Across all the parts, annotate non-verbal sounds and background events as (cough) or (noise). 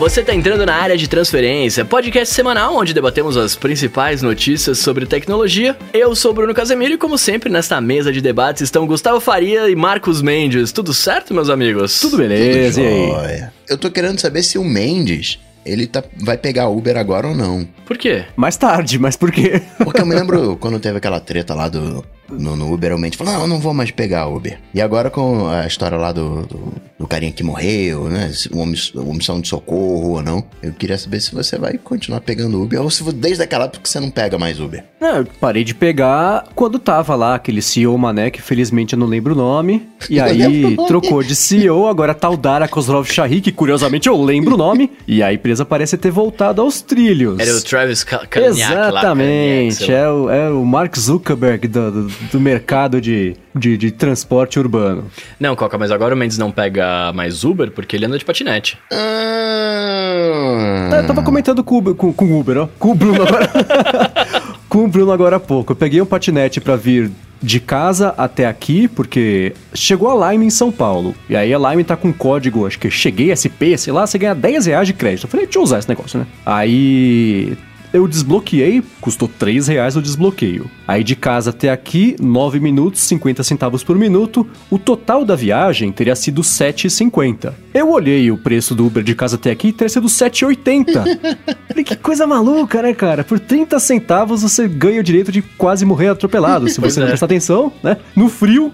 você tá entrando na área de transferência, podcast semanal onde debatemos as principais notícias sobre tecnologia. Eu sou Bruno Casemiro e, como sempre, nesta mesa de debates estão Gustavo Faria e Marcos Mendes. Tudo certo, meus amigos? Tudo beleza, Tudo e aí? Eu tô querendo saber se o Mendes, ele tá, vai pegar Uber agora ou não. Por quê? Mais tarde, mas por quê? Porque eu me (laughs) lembro quando teve aquela treta lá do, no, no Uber, Mendes falou, não, eu não vou mais pegar Uber. E agora com a história lá do, do, do carinha que morreu, né, uma omissão de socorro ou não, eu queria saber se você vai continuar pegando Uber ou se desde aquela época que você não pega mais Uber. Não, eu parei de pegar quando tava lá aquele CEO mané, que felizmente eu não lembro o nome. E (laughs) aí trocou de CEO, agora tá o Dara Kozlov Shahi, que curiosamente eu lembro o nome. E a empresa parece ter voltado aos trilhos. Era o Travis Ka- Kalanick lá. Exatamente, Kalanick, lá. é o, é o Mark Zuckerberg do, do, do mercado de, de, de transporte urbano. Não, Coca, mas agora o Mendes não pega mais Uber porque ele anda de patinete. Ah, Eu tava comentando com, o Uber- com, com Uber, ó. Com o Bruno agora. (laughs) com o Bruno agora há pouco. Eu peguei um patinete pra vir de casa até aqui, porque chegou a Lime em São Paulo. E aí a Lime tá com código, acho que cheguei SP, sei lá, você ganha 10 reais de crédito. Eu falei, deixa eu usar esse negócio, né? Aí eu desbloqueei, custou 3 reais o desbloqueio. Aí de casa até aqui, 9 minutos, 50 centavos por minuto. O total da viagem teria sido 7,50. Eu olhei o preço do Uber de casa até aqui e teria sido 7,80. (laughs) Falei, que coisa maluca, né, cara? Por 30 centavos você ganha o direito de quase morrer atropelado, se você não é. prestar atenção, né? No frio,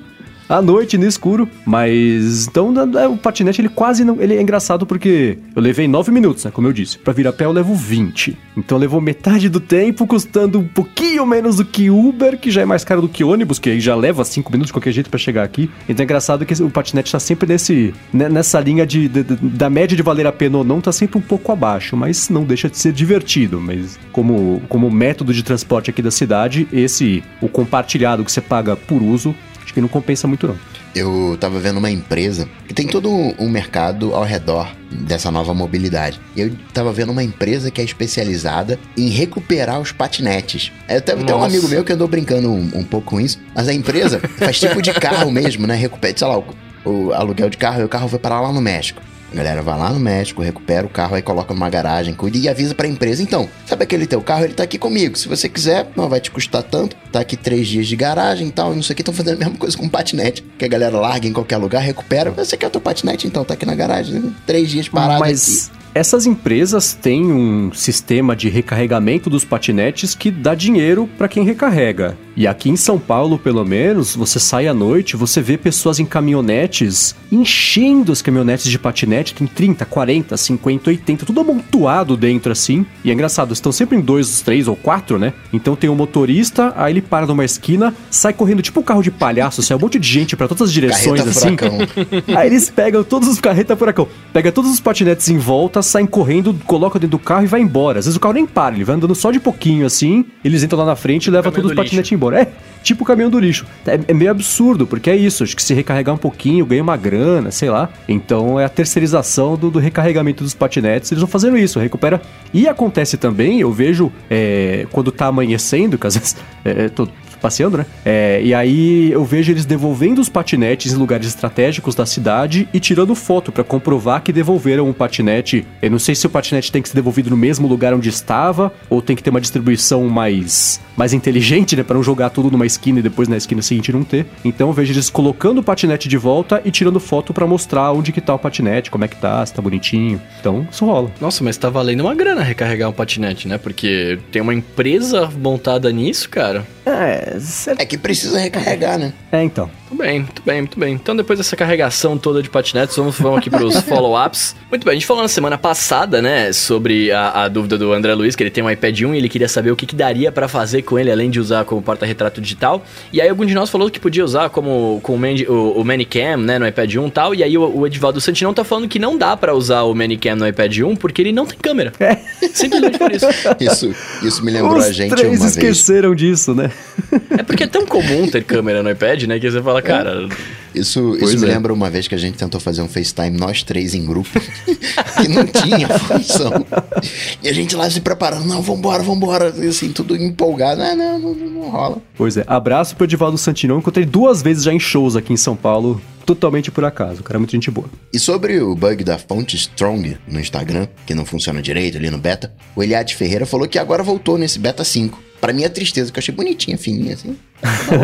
à noite, no escuro. Mas, então, o patinete, ele quase não... Ele é engraçado porque eu levei 9 minutos, né, como eu disse. Pra vir a pé eu levo 20. Então levou metade do tempo, custando um pouquinho menos do que Uber, que já é mais caro do que ônibus, que já leva 5 minutos de qualquer jeito pra chegar aqui. Então é engraçado que o patinete tá sempre nesse, né, nessa linha de, de- de- da média de valer a pena ou não, tá sempre um pouco abaixo, mas não deixa de ser divertido. Mas como, como método de transporte aqui da cidade, esse, o compartilhado que você paga por uso, que não compensa muito não. Eu tava vendo uma empresa que tem todo um mercado ao redor dessa nova mobilidade. E eu tava vendo uma empresa que é especializada em recuperar os patinetes. Eu teve até um amigo meu que andou brincando um, um pouco com isso, mas a empresa faz tipo de carro mesmo, né? Recupera, sei lá, o, o aluguel de carro e o carro foi parar lá no México. A galera vai lá no México, recupera o carro, aí coloca numa garagem, cuida e avisa pra empresa. Então, sabe aquele teu carro? Ele tá aqui comigo. Se você quiser, não vai te custar tanto. Tá aqui três dias de garagem e tal, e não sei o que. Estão fazendo a mesma coisa com patinete. Que a galera larga em qualquer lugar, recupera. Você quer teu patinete? Então, tá aqui na garagem. Três dias parado Mas essas empresas têm um sistema de recarregamento dos patinetes que dá dinheiro para quem recarrega. E aqui em São Paulo, pelo menos, você sai à noite, você vê pessoas em caminhonetes enchendo as caminhonetes de patinete, tem 30, 40, 50, 80, tudo amontoado dentro assim. E é engraçado, estão sempre em dois, três ou quatro, né? Então tem um motorista, aí ele para numa esquina, sai correndo tipo um carro de palhaço, sai um monte de gente para todas as direções Carreta assim. furacão. (laughs) Aí eles pegam todos os carreta furacão, pega todos os patinetes em volta, saem correndo, colocam dentro do carro e vai embora. Às vezes o carro nem para, ele vai andando só de pouquinho assim, eles entram lá na frente e levam todos os patinetes embora. É, tipo o caminhão do lixo. É, é meio absurdo, porque é isso, acho que se recarregar um pouquinho, ganha uma grana, sei lá. Então é a terceirização do, do recarregamento dos patinetes, eles vão fazendo isso, recupera. E acontece também, eu vejo, é, quando tá amanhecendo, que às vezes é, tô passeando, né? É, e aí eu vejo eles devolvendo os patinetes em lugares estratégicos da cidade e tirando foto pra comprovar que devolveram um patinete. Eu não sei se o patinete tem que ser devolvido no mesmo lugar onde estava ou tem que ter uma distribuição mais mais inteligente, né, Pra não jogar tudo numa esquina e depois na esquina seguinte não ter. Então eu vejo eles colocando o patinete de volta e tirando foto pra mostrar onde que tá o patinete, como é que tá, se tá bonitinho. Então isso rola. Nossa, mas tá valendo uma grana recarregar um patinete, né? Porque tem uma empresa montada nisso, cara. É, cê- É que precisa recarregar, né? é então. Muito bem, muito bem, muito bem. Então, depois dessa carregação toda de patinetes, vamos, vamos aqui pros (laughs) follow-ups. Muito bem, a gente falou na semana passada, né, sobre a, a dúvida do André Luiz, que ele tem um iPad 1 e ele queria saber o que, que daria pra fazer com ele, além de usar como porta-retrato digital. E aí, algum de nós falou que podia usar como com o, Mani- o, o Manicam, né, no iPad 1 e tal. E aí, o, o Edivaldo Santinão tá falando que não dá pra usar o Manicam no iPad 1 porque ele não tem câmera. Simplesmente por isso. (laughs) Isso, isso me lembrou Os a gente três uma vez. esqueceram disso, né? É porque é tão comum ter câmera no iPad, né, que você fala, cara, Isso, isso me é. lembra uma vez que a gente tentou fazer um FaceTime, nós três em grupo, que (laughs) não tinha função. E a gente lá se preparando, não, vambora, vambora, e assim, tudo empolgado. Ah, não, não, não, não rola. Pois é, abraço pro Edivaldo Santinão. Encontrei duas vezes já em shows aqui em São Paulo. totalmente por acaso. O cara é muito gente boa. E sobre o bug da fonte Strong no Instagram, que não funciona direito ali no beta, o Eliade Ferreira falou que agora voltou nesse beta 5. Pra mim é tristeza, que eu achei bonitinha, fininha, assim.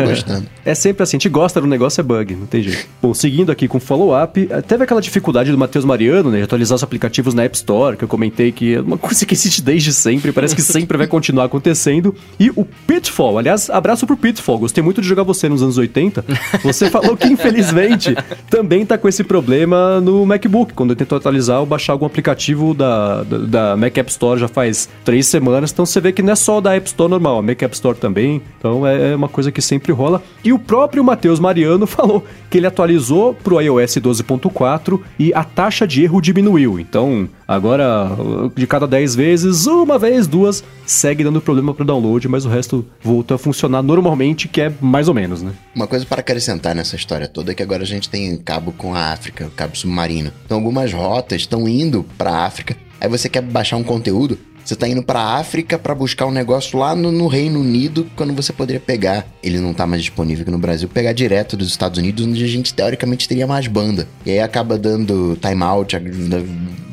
Gostando. (laughs) É sempre assim, a gente gosta do negócio, é bug, não tem jeito. Bom, seguindo aqui com follow-up, eh, teve aquela dificuldade do Matheus Mariano, né, de atualizar os aplicativos na App Store, que eu comentei que é uma coisa que existe desde sempre, parece que sempre vai continuar acontecendo. E o Pitfall, aliás, abraço pro Pitfall, gostei muito de jogar você nos anos 80. Você falou que, infelizmente, também tá com esse problema no MacBook, quando eu tento atualizar ou baixar algum aplicativo da, da, da Mac App Store já faz três semanas, então você vê que não é só da App Store normal, a Mac App Store também, então é é uma coisa que sempre rola. E o próprio Matheus Mariano (laughs) falou que ele atualizou pro iOS 12.4 e a taxa de erro diminuiu. Então, agora, de cada 10 vezes, uma vez, duas, segue dando problema pro download, mas o resto voltou a funcionar normalmente, que é mais ou menos, né? Uma coisa para acrescentar nessa história toda é que agora a gente tem cabo com a África, cabo submarino. Então algumas rotas estão indo pra África. Aí você quer baixar um conteúdo, você tá indo pra África pra buscar um negócio lá no, no Reino Unido, quando você poderia pegar, ele não tá mais disponível aqui no Brasil, pegar direto dos Estados Unidos, onde a gente teoricamente teria mais banda. E aí acaba dando timeout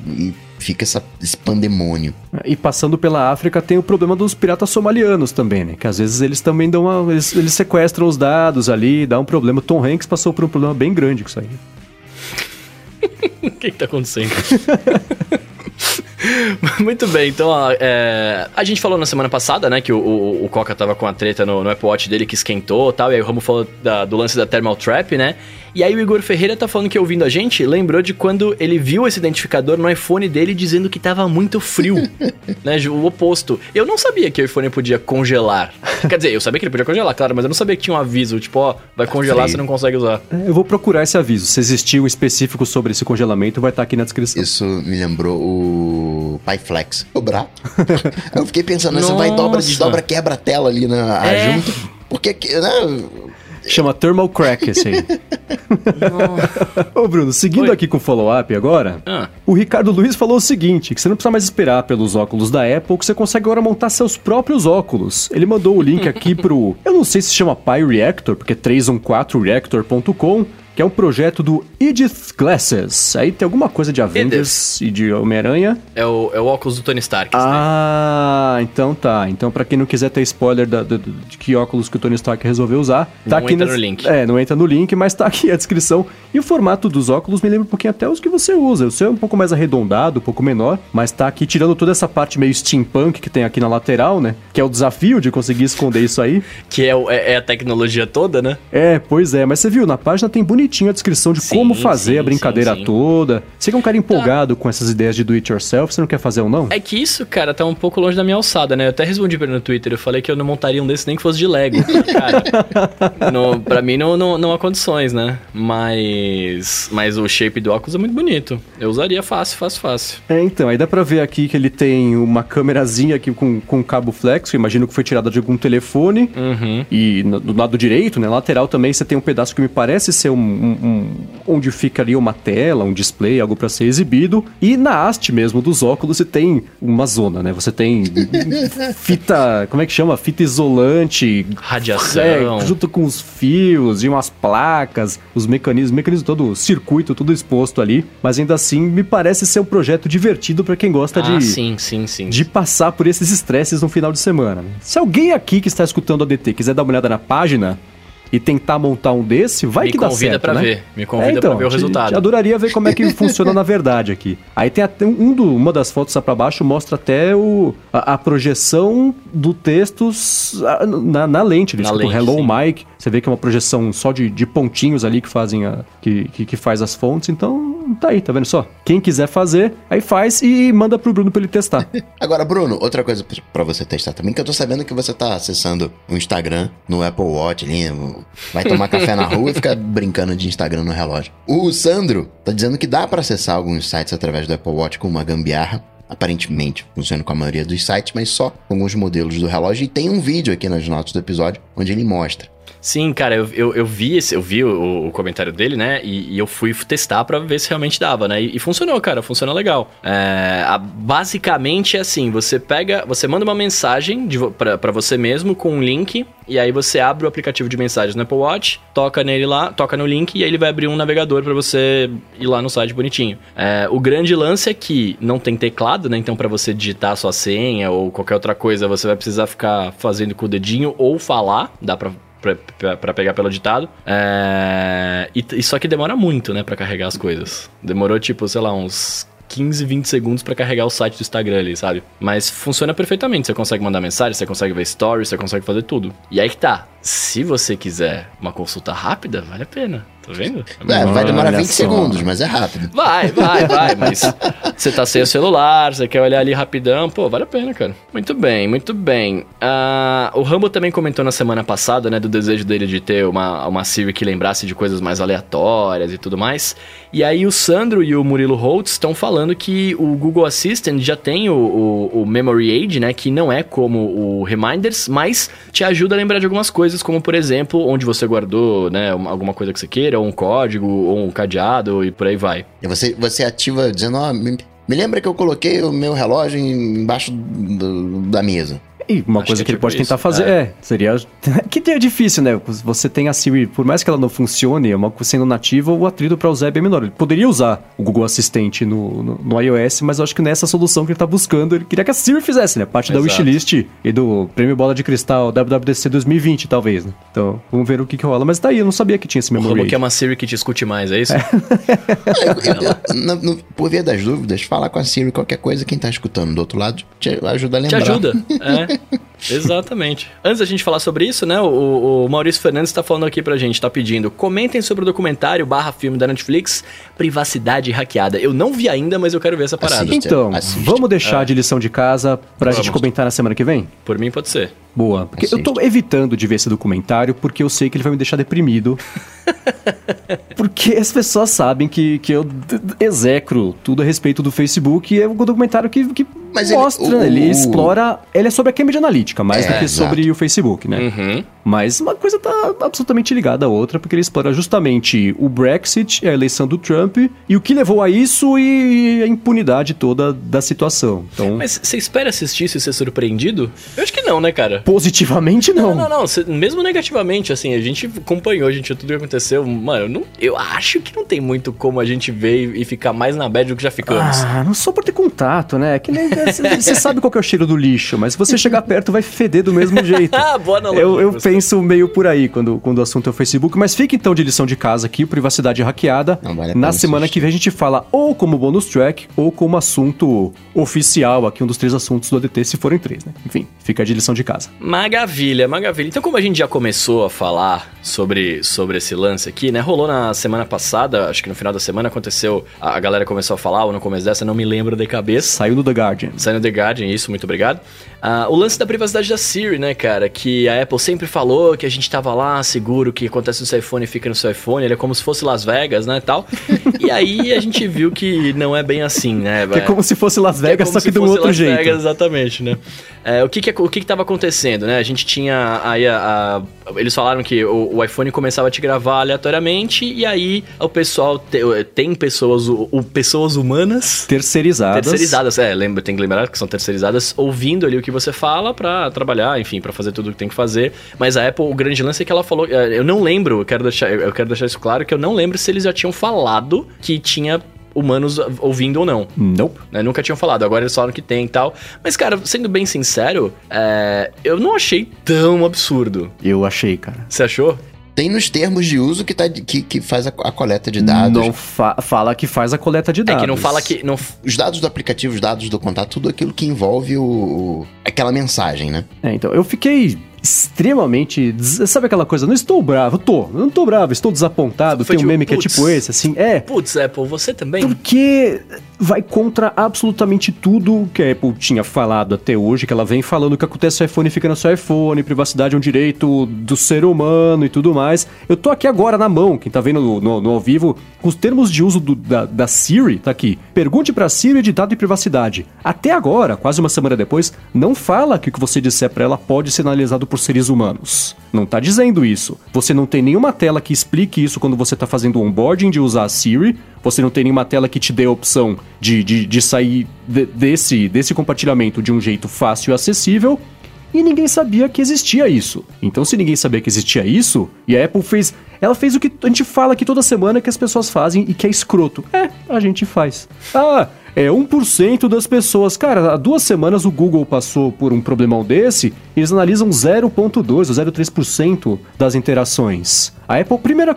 e fica essa, esse pandemônio. E passando pela África tem o problema dos piratas somalianos também, né? Que às vezes eles também dão uma. Eles, eles sequestram os dados ali, dá um problema. Tom Hanks passou por um problema bem grande com isso aí. (laughs) O que, que tá acontecendo? (laughs) (laughs) Muito bem, então é, a gente falou na semana passada, né, que o, o, o Coca tava com a treta no, no Apple Watch dele que esquentou e tal, e aí o Ramo falou da- do lance da Thermal Trap, né? E aí o Igor Ferreira tá falando que ouvindo a gente, lembrou de quando ele viu esse identificador no iPhone dele dizendo que tava muito frio, (laughs) né? O oposto. Eu não sabia que o iPhone podia congelar. Quer dizer, eu sabia que ele podia congelar, claro, mas eu não sabia que tinha um aviso, tipo, ó, vai congelar, frio. você não consegue usar. É, Eu vou procurar esse aviso. Se existir um específico sobre esse congelamento, vai estar aqui na descrição. Isso me lembrou o PyFlex. Dobrar. (laughs) eu fiquei pensando, você vai dobra, desdobra, quebra a tela ali na a É. junta. Porque, que, né? Chama Thermal Crack (laughs) esse aí. Ô Bruno, seguindo Oi. aqui com o follow-up agora, Ah. o Ricardo Luiz falou o seguinte, que você não precisa mais esperar pelos óculos da Apple, que você consegue agora montar seus próprios óculos. Ele mandou o link aqui pro, (laughs) eu não sei se chama PyReactor, porque é 314reactor.com, que é um projeto do Edith Glasses. Aí tem alguma coisa de Avengers e de Homem-Aranha. É o, é o óculos do Tony Stark. Ah, então tá. Então, pra quem não quiser ter spoiler da- da- de que óculos que o Tony Stark resolveu usar, tá Não aqui entra nas- no link. É, não entra no link, mas tá aqui a descrição. E o formato dos óculos me lembra um pouquinho até os que você usa. O seu é um pouco mais arredondado, um pouco menor, mas tá aqui tirando toda essa parte meio steampunk que tem aqui na lateral, né? Que é o desafio de conseguir esconder isso aí. (laughs) Que é, o- é- é a tecnologia toda, né? É, pois é, mas você viu, na página tem bonitinho a descrição de Sim, como fazer sim, a brincadeira sim, sim. toda. Você que é um cara empolgado com essas ideias de do it yourself, você não quer fazer um não? É que isso, cara, tá um pouco longe da minha alçada, né? Eu até respondi pra ele no Twitter, eu falei que eu não montaria um desse nem que fosse de Lego. (laughs) Cara, no, pra mim não, não, não há condições, né? Mas, mas o shape do óculos é muito bonito. Eu usaria fácil, fácil, fácil. É, então, aí dá pra ver aqui que ele tem uma câmerazinha aqui com, com cabo flex, que imagino que foi tirada de algum telefone. Uhum. E no- do lado direito, né, lateral também, você tem um pedaço que me parece ser um, um- um- onde fica ali uma tela, um display, algo pra ser exibido. E na haste mesmo dos óculos você tem uma zona, né? Você tem (laughs) fita, como é que chama? Fita isolante, Radiação. é, junto com os fios e umas placas, os mecanismos, mecanismo todo, o circuito, tudo exposto ali. Mas ainda assim, me parece ser um projeto divertido pra quem gosta ah, de, sim, sim, sim. de passar por esses estresses no final de semana. né? Se alguém aqui que está escutando a DT quiser dar uma olhada na página e tentar montar um desse, vai Me que dá convida certo, pra né? ver. Me convida pra ver o te- resultado. te adoraria ver como é que (laughs) funciona na verdade aqui. Aí tem até um do, uma das fotos lá pra baixo mostra até o, a, a projeção do texto na, na lente. Ele Na lente, Hello sim. Mike. Você vê que é uma projeção só de, de pontinhos ali que fazem a, que, que, que faz as fontes. Então tá aí, tá vendo só? Quem quiser fazer, aí faz e manda pro Bruno pra ele testar. (laughs) Agora, Bruno, outra coisa pra- pra você testar também, que eu tô sabendo que você tá acessando o Instagram no Apple Watch ali, vai tomar café na rua e fica brincando de Instagram no relógio. O Sandro tá dizendo que dá pra acessar alguns sites através do Apple Watch com uma gambiarra. Aparentemente funciona com a maioria dos sites, mas só com alguns modelos do relógio. E tem um vídeo aqui nas notas do episódio onde ele mostra. Sim, cara, eu, eu, eu vi esse, eu vi o, o comentário dele, né? E, e, eu fui testar para ver se realmente dava, né? E, e funcionou, cara, funcionou legal. É, a, basicamente é assim: você pega, você manda uma mensagem para você mesmo com um link, e aí você abre o aplicativo de mensagens no Apple Watch, toca nele lá, toca no link, e aí ele vai abrir um navegador para você ir lá no site bonitinho. É, o grande lance é que não tem teclado, né? Então, para você digitar sua senha ou qualquer outra coisa, você vai precisar ficar fazendo com o dedinho ou falar. Dá pra para pegar pelo ditado. É... E, e, só que demora muito, né, para carregar as coisas. Demorou, tipo, sei lá, uns 15, 20 segundos para carregar o site do Instagram ali, sabe? Mas funciona perfeitamente. Você consegue mandar mensagem, você consegue ver stories, você consegue fazer tudo. E aí que tá. Se você quiser uma consulta rápida, vale a pena. Tá vendo? É, vai demorar 20 só. segundos, mas é rápido. Vai, vai, vai, (laughs) mas você tá sem o celular, você quer olhar ali rapidão, pô, vale a pena, cara. Muito bem, muito bem. Uh, o Rambo também comentou na semana passada, né, do desejo dele de ter uma, uma Siri que lembrasse de coisas mais aleatórias e tudo mais. E aí o Sandro e o Murilo Holtz estão falando que o Google Assistant já tem o, o, o Memory Aid, né, que não é como o Reminders, mas te ajuda a lembrar de algumas coisas, como por exemplo, onde você guardou, né, alguma coisa que você queira, ou um código, ou um cadeado e por aí vai. E você, você ativa dizendo, ó, oh, me, me, lembra que eu coloquei o meu relógio embaixo do, da mesa. E uma Acho coisa que, que ele tipo pode isso. tentar fazer é. é, seria. (laughs) que é difícil, né? Você tem a Siri, por mais que ela não funcione, uma, sendo nativa, o atrito para usar é bem menor. Ele poderia usar o Google Assistente no, no, no iOS, mas eu acho que nessa solução que ele tá buscando, ele queria que a Siri fizesse, né? Parte Exato. da wishlist e do Prêmio Bola de Cristal WWDC 2020, talvez, né? Então, vamos ver o que, que rola. Mas tá aí, eu não sabia que tinha esse memory. Como que é uma Siri que te escute mais, é isso? É. eu, eu, no, por via das dúvidas, fala com a Siri qualquer coisa, quem tá escutando do outro lado te ajuda a lembrar. Te ajuda, (laughs) é. (laughs) Exatamente. Antes da gente falar sobre isso, né? O, o Maurício Fernandes está falando aqui pra gente, está pedindo. Comentem sobre o documentário barra filme da Netflix, Privacidade Hackeada. Eu não vi ainda, mas eu quero ver essa parada. Assiste, então, assiste. vamos deixar é. de lição de casa pra vamos. gente comentar na semana que vem? Por mim pode ser. Boa. Porque Assiste. eu tô evitando de ver esse documentário porque eu sei que ele vai me deixar deprimido. (laughs) porque as pessoas sabem que, que eu execro tudo a respeito do Facebook e é um documentário que, que Mas mostra, ele, o, ele explora. Ele é sobre a Cambridge Analytica, mais é, do que exato. sobre o Facebook, né? Uhum. Mas uma coisa tá absolutamente ligada à outra, porque ele explora justamente o Brexit, a eleição do Trump e o que levou a isso e a impunidade toda da situação. Então... Mas você espera assistir isso e ser surpreendido? Eu acho que não, né, cara? Positivamente, não. Não, não, não. Mesmo negativamente, assim, a gente acompanhou, a gente tudo que aconteceu. Mano, não, eu acho que não tem muito como a gente ver e ficar mais na bad do que já ficamos. Ah, não só por ter contato, né? Que nem você sabe qual é o cheiro do lixo, mas se você (laughs) chegar perto vai feder do mesmo jeito. (laughs) ah, boa analogia. Eu, eu penso meio por aí quando, quando o assunto é o Facebook, mas fica então de lição de casa aqui, privacidade hackeada. Não, vale na semana que vem a gente fala ou como bonus track ou como assunto oficial aqui, um dos três assuntos do ADT, se forem três, né? Enfim, fica de lição de casa. Maravilha, maravilha. Então, como a gente já começou a falar sobre, sobre esse lance aqui, né? Rolou na semana passada, acho que no final da semana aconteceu, a, a galera começou a falar, ou no começo dessa, não me lembro de cabeça. Saiu no The Guardian. Saiu no The Guardian, isso, muito obrigado. Uh, o lance da privacidade da Siri, né, cara? Que a Apple sempre falou que a gente tava lá seguro, que acontece no seu iPhone fica no seu iPhone, ele é como se fosse Las Vegas, né, tal. (laughs) e aí a gente viu que não é bem assim, né? Que é como se fosse Las Vegas, é só que de um outro Las jeito. Vegas, exatamente, né? É, o que que, o que que tava acontecendo, né? A gente tinha aí a, a eles falaram que o, o, iPhone começava a te gravar aleatoriamente e aí o pessoal te, tem pessoas o, o, pessoas humanas terceirizadas. Terceirizadas, é, lembra, tem que lembrar que são terceirizadas ouvindo ali o que você fala para trabalhar, enfim, para fazer tudo o que tem que fazer. Mas a Apple, o grande lance é que ela falou, é, eu não lembro, eu quero deixar, eu quero deixar isso claro que eu não lembro se eles já tinham falado que tinha humanos ouvindo ou não. Nope. Né? Nunca tinham falado, agora eles falaram que tem e tal. Mas, cara, sendo bem sincero, é... eu não achei tão absurdo. Eu achei, cara. Você achou? Tem nos termos de uso que, tá, que, que faz a, a coleta de dados. Não fa fala que faz a coleta de dados. É que não fala que. Não... Os dados do aplicativo, os dados do contato, tudo aquilo que envolve o, o aquela mensagem, né? É, então, eu fiquei extremamente. Sabe aquela coisa? Não estou bravo, tô. Não estou bravo, estou desapontado. Tem um meme que é tipo esse, assim. É. Putz, Apple, você também? Porque vai contra absolutamente tudo que a Apple tinha falado até hoje, que ela vem falando que acontece no iPhone fica no seu iPhone, privacidade é um direito do ser humano e tudo mais. Eu tô aqui agora na mão, quem tá vendo no, no, no ao vivo, os termos de uso do, da, da, Siri, tá aqui. Pergunte pra Siri de dado de privacidade. Até agora, quase uma semana depois, não fala que o que você disser para ela pode ser analisado por seres humanos. Não tá dizendo isso. Você não tem nenhuma tela que explique isso quando você tá fazendo o onboarding de usar a Siri. Você não tem nenhuma tela que te dê a opção de, de, de sair de, desse, desse compartilhamento de um jeito fácil e acessível e ninguém sabia que existia isso. Então, se ninguém sabia que existia isso, e a Apple fez. Ela fez o que a gente fala aqui toda semana que as pessoas fazem e que é escroto. É, a gente faz. Ah, é 1% das pessoas. Cara, há duas semanas o Google passou por um problemão desse, eles analisam 0,2% ou 0,3% das interações. A Apple, primeira,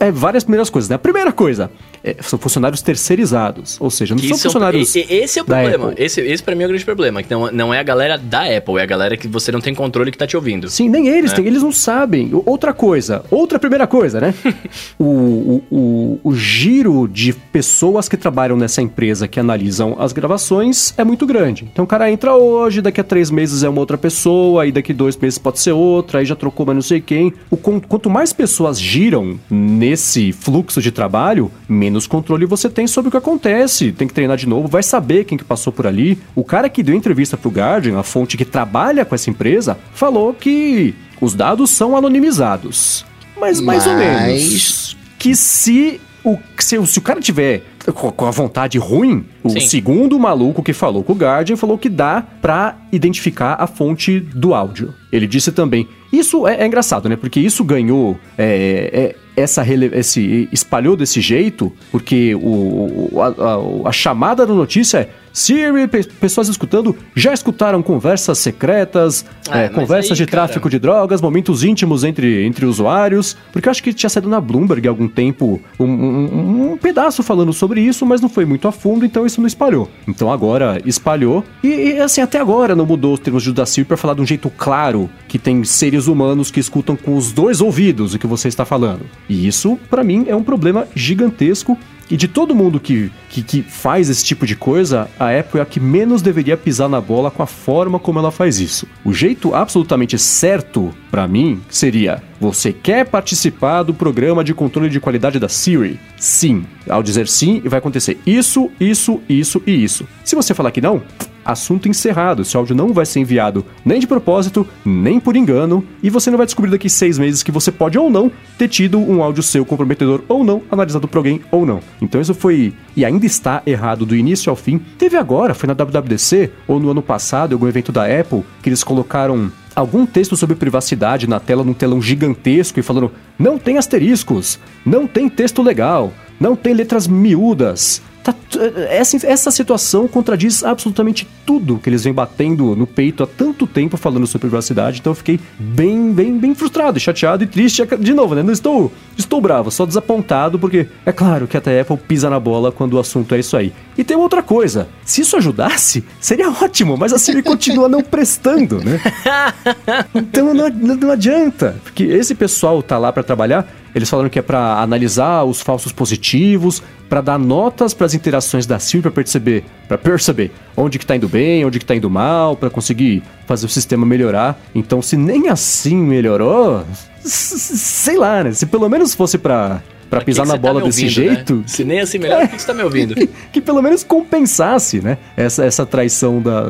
é várias primeiras coisas, né? A primeira coisa, é, são funcionários terceirizados, ou seja, não Que são um- funcionários. e- e- esse é o problema. Esse, esse pra mim é o grande problema. Que não, não é a galera da Apple, é a galera que você não tem controle que tá te ouvindo. Sim, nem eles É. têm, eles não sabem. Outra coisa, outra primeira coisa, né? (laughs) o, o, o, o giro de pessoas que trabalham nessa empresa que analisam as gravações é muito grande. Então o cara entra hoje, daqui a três meses é uma outra pessoa, aí daqui dois meses pode ser outra, aí já trocou mas não sei quem. O, quan- quanto mais pessoas giram nesse fluxo de trabalho, menos controle você tem sobre o que acontece. Tem que treinar de novo, vai saber quem que passou por ali. O cara que deu entrevista pro Guardian, a fonte que trabalha com essa empresa, falou que os dados são anonimizados. Mas mais ou menos. Que se o, se, se o cara tiver com, com a vontade ruim, o Sim. segundo maluco que falou com o Guardian falou que dá pra identificar a fonte do áudio. Ele disse também. Isso é, é engraçado, né? Porque isso ganhou. é, é, essa rele- esse espalhou desse jeito, porque o, a, a- a chamada da notícia é Siri, pe- pessoas escutando, já escutaram conversas secretas, Ah, é, conversas aí, de cara- tráfico de drogas, momentos íntimos entre, entre usuários, porque eu acho que tinha saído na Bloomberg há algum tempo um, um- um pedaço falando sobre isso, mas não foi muito a fundo, então isso não espalhou. Então agora espalhou, e, e, assim, até agora não mudou os termos de da Siri para falar de um jeito claro que tem seres humanos que escutam com os dois ouvidos o que você está falando. E isso, pra mim, é um problema gigantesco e de todo mundo que, que, que faz esse tipo de coisa, a Apple é a que menos deveria pisar na bola com a forma como ela faz isso. O jeito absolutamente certo, pra mim, seria: você quer participar do programa de controle de qualidade da Siri? Sim. Ao dizer sim, vai acontecer isso, isso, isso e isso. Se você falar que não, assunto encerrado. Esse áudio não vai ser enviado nem de propósito, nem por engano, e você não vai descobrir daqui seis meses que você pode ou não ter tido um áudio seu comprometedor ou não, analisado por alguém ou não. Então isso foi e ainda está errado do início ao fim. Teve agora, foi na WWDC ou no ano passado, algum evento da Apple, que eles colocaram algum texto sobre privacidade na tela, num telão gigantesco e falando: não tem asteriscos, não tem texto legal, não tem letras miúdas. Tá t- essa, essa situação contradiz absolutamente tudo que eles vêm batendo no peito há tanto tempo falando sobre privacidade, então eu fiquei bem, bem, bem frustrado, chateado e triste de novo, né? Não estou, estou bravo, só desapontado, porque é claro que até a Apple pisa na bola quando o assunto é isso aí. E tem outra coisa, se isso ajudasse, seria ótimo, mas a Siri continua não prestando, né? (laughs) Então não, não- adianta, porque esse pessoal tá lá pra trabalhar, eles falaram que é pra analisar os falsos positivos, pra dar notas pras interações da Siri pra perceber, para perceber onde que tá indo bem, onde que tá indo mal, pra conseguir fazer o sistema melhorar. Então, se nem assim melhorou, (laughs) sei lá, né? Se pelo menos fosse pra para que pisar na tá bola desse ouvindo, né? jeito, Se nem assim melhor, por que você tá me ouvindo? que, (laughs) que pelo menos compensasse, né? Essa, essa traição da,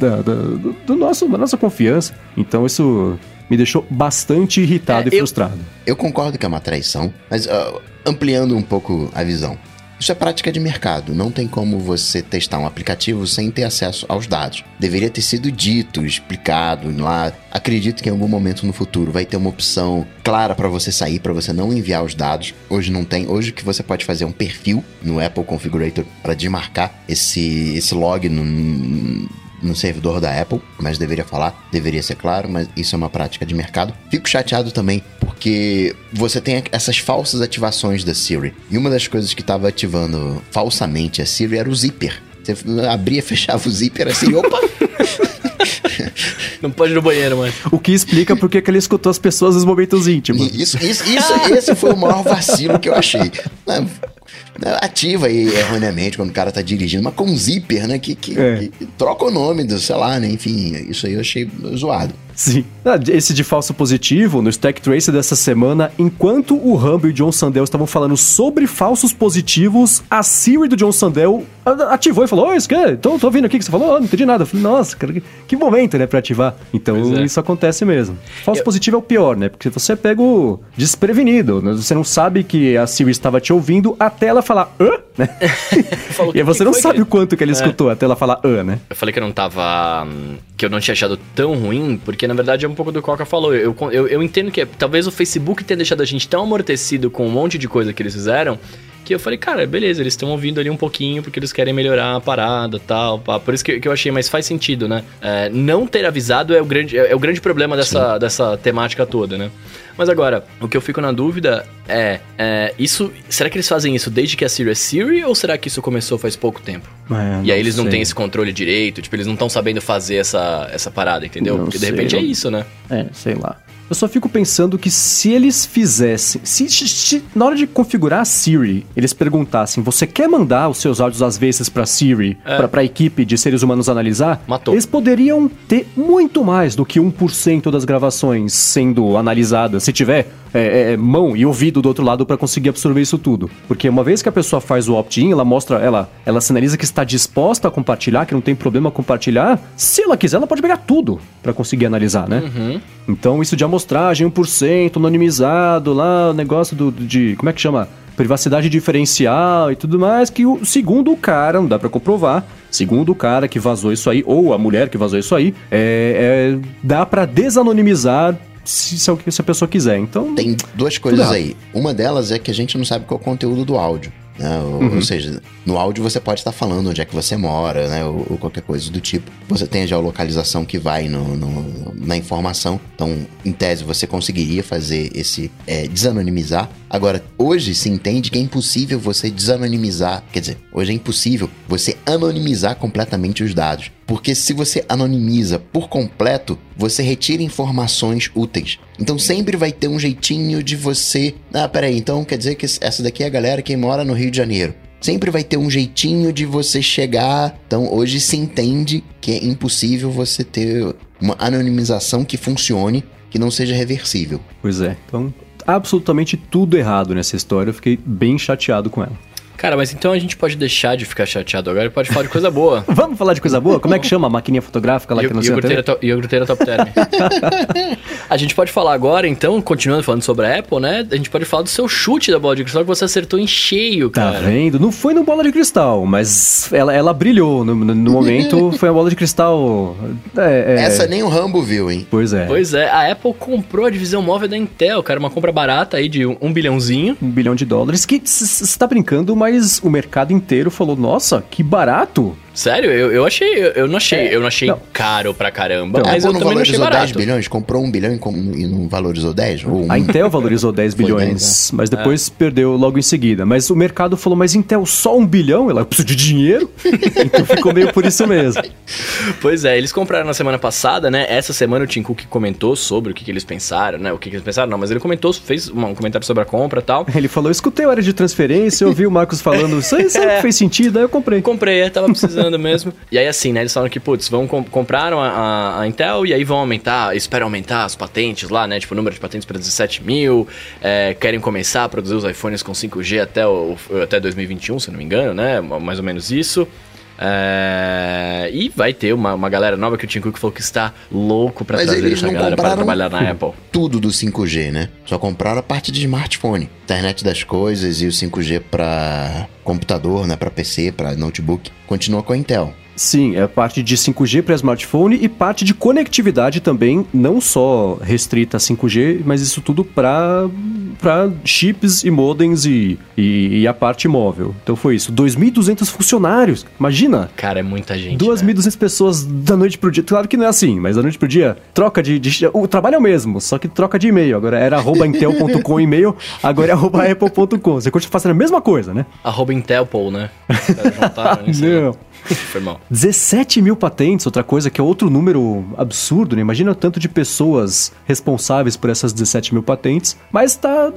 da, da- do nosso, da nossa confiança. Então isso me deixou bastante irritado É, e eu- frustrado. Eu concordo que é uma traição, mas ah, ampliando um pouco a visão. Isso é prática de mercado. Não tem como você testar um aplicativo sem ter acesso aos dados. Deveria ter sido dito, explicado lá. Acredito que em algum momento no futuro vai ter uma opção clara para você sair, para você não enviar os dados. Hoje não tem. Hoje o que você pode fazer é um perfil no Apple Configurator para desmarcar esse, esse log no, no servidor da Apple, mas deveria falar, deveria ser claro, mas isso é uma prática de mercado. Fico chateado também porque você tem essas falsas ativações da Siri. E uma das coisas que estava ativando falsamente a Siri era o zíper. Você abria, (laughs) fechava o zíper assim, opa! (laughs) Não pode ir no banheiro, mano. O que explica porque que ele escutou as pessoas nos momentos íntimos. Isso, isso, isso, esse foi o maior vacilo que eu achei. Ativa aí erroneamente quando o cara tá dirigindo, mas com zíper, né? Que, que, É. que troca o nome do, sei lá, né? Enfim, isso aí eu achei zoado. Sim. Ah, Esse de falso positivo, no Stack Trace dessa semana, enquanto o Rambo e o John Sandel estavam falando sobre falsos positivos, a Siri do John Sandel ativou e falou: Oi, isso que é? Tô, tô ouvindo aqui que você falou, oh, não entendi nada. Eu falei, nossa, cara, que, momento, né, pra ativar. Então é. isso acontece mesmo. Falso Eu- positivo é o pior, né? Porque você é pego desprevenido. né? Você não sabe que a Siri estava te ouvindo até ela falar hã, né? (laughs) Falou, e aí "Que você não sabe que-" o quanto que ele escutou até ela falar hã, né? Eu falei que eu não tava. que eu não tinha achado tão ruim, porque na verdade é um pouco do que o Coca falou. Eu, eu, eu entendo que talvez o Facebook tenha deixado a gente tão amortecido com um monte de coisa que eles fizeram. Que eu falei, cara, beleza, eles estão ouvindo ali um pouquinho porque eles querem melhorar a parada tal. pá. Por isso que, que eu achei, mas faz sentido, né? É, não ter avisado é o grande, é, é o grande problema dessa, dessa temática toda, né? Mas agora, o que eu fico na dúvida é, é, isso. Será que eles fazem isso desde que a Siri é Siri ou será que isso começou faz pouco tempo? É, E aí eles não sei. têm esse controle direito, tipo, eles não estão sabendo fazer essa, essa parada, entendeu? Não Porque de sei, repente é não- isso, né? É, sei lá. Eu só fico pensando que se eles fizessem. Se, se- se na hora de configurar a Siri, eles perguntassem: você quer mandar os seus áudios às vezes pra Siri, É. pra, pra equipe de seres humanos analisar? Matou. Eles poderiam ter muito mais do que 1% das gravações sendo analisadas, se tiver é, é, mão e ouvido do outro lado pra conseguir absorver isso tudo. Porque uma vez que a pessoa faz o opt-in, ela mostra, ela, ela sinaliza que está disposta a compartilhar, que não tem problema compartilhar. Se ela quiser, ela pode pegar tudo pra conseguir analisar, né? Uhum. Então, isso de amostragem 1%, anonimizado lá, o negócio do, de. Como é que chama? Privacidade diferencial e tudo mais, que o, segundo o cara, não dá pra comprovar, segundo o cara que vazou isso aí, ou a mulher que vazou isso aí, é, é, dá pra desanonimizar se, se, a- se a pessoa quiser. Então, Tem duas coisas aí. Uma delas é que a gente não sabe qual é o conteúdo do áudio. Né? Ou, ou seja, no áudio você pode estar falando onde é que você mora, né? Ou, ou qualquer coisa do tipo. Você tem a geolocalização que vai no, no- na informação. Então, em tese, você conseguiria fazer esse é, desanonimizar. Agora, hoje se entende que é impossível você desanonimizar. Quer dizer, hoje é impossível você anonimizar completamente os dados. Porque se você anonimiza por completo, você retira informações úteis. Então sempre vai ter um jeitinho de você. Ah, peraí, então quer dizer que essa daqui é a galera que mora no Rio de Janeiro. Sempre vai ter um jeitinho de você chegar. Então hoje se entende que é impossível você ter uma anonimização que funcione, que não seja reversível. pois é. Então, absolutamente tudo errado nessa história. Eu fiquei bem chateado com ela. Cara, mas então a gente pode deixar de ficar chateado agora e pode falar de coisa boa. (laughs) Vamos falar de coisa boa? Como é que chama a maquininha fotográfica lá que não sei Iogurteira to- Iogurteira Top Term. (laughs) a gente pode falar agora, então, continuando falando sobre a Apple, né? A gente pode falar do seu chute da bola de cristal que você acertou em cheio, Tá cara. vendo? Não foi no bola de cristal, mas ela, ela brilhou. No, no- no momento (laughs) foi a bola de cristal. É, é, Essa nem o Rambo viu, hein? Pois é. Pois é, a Apple comprou a divisão móvel da Intel, cara, uma compra barata aí de um, um bilhãozinho. Um bilhão de dólares. Que você tá brincando, mas o mercado inteiro falou: nossa, que barato. Sério, eu, eu achei, eu, eu não achei, É, eu não achei não. caro pra caramba, Então, mas Apple eu não também não achei valorizou 10 barato. bilhões? Comprou um bilhão e, com- e não valorizou 10? Ou um? A Intel valorizou 10 Foi bilhões, 10, mas depois perdeu logo em seguida. Mas o mercado falou: mas Intel só um bilhão? Ela precisa de dinheiro? (laughs) então ficou meio por isso mesmo. Pois é, eles compraram na semana passada, né? Essa semana o Tim Cook comentou sobre o que, que eles pensaram, né? O que, que eles pensaram, não, mas ele comentou, fez um comentário sobre a compra e tal. (laughs) Ele falou: escutei a área de transferência, eu ouvi o Marcos falando, isso aí sabe que fez sentido, aí eu comprei. Comprei, é, tava precisando mesmo. (laughs) E aí, assim, né? Eles falaram que, putz, vão com- compraram a, a- a Intel e aí vão aumentar, esperam aumentar as patentes lá, né? Tipo, o número de patentes para 17 mil. é, querem começar a produzir os iPhones com 5G até, o, até 2021, se não me engano, né? Mais ou menos isso. É, e vai ter uma, uma galera nova que o Tim Cook falou que está louco pra Mas trazer essa galera para trabalhar na Apple. tudo do 5G, né? Só compraram a parte de smartphone, internet das coisas e o 5G para computador, né? Para PC, para notebook. Continua com a Intel. Sim, é parte de 5G para smartphone e parte de conectividade também, não só restrita a 5G, mas isso tudo para para chips e modems e, e, e a parte móvel. Então foi isso, 2.200 funcionários. Imagina, Cara, é muita gente. né? 2.200 pessoas da noite pro dia. Claro que não é assim, mas da noite pro dia, troca de, de- O trabalho é o mesmo, só que troca de e-mail. Agora era arroba (laughs) intel.com e-mail, agora é arroba apple.com. Você continua fazendo a mesma coisa, né? Arroba Intelpol, né? Juntaram (laughs) aí. Não. (laughs) Foi mal. 17 mil patentes, outra coisa que é outro número absurdo, né? Imagina o tanto de pessoas responsáveis por essas 17 mil patentes, mas tá.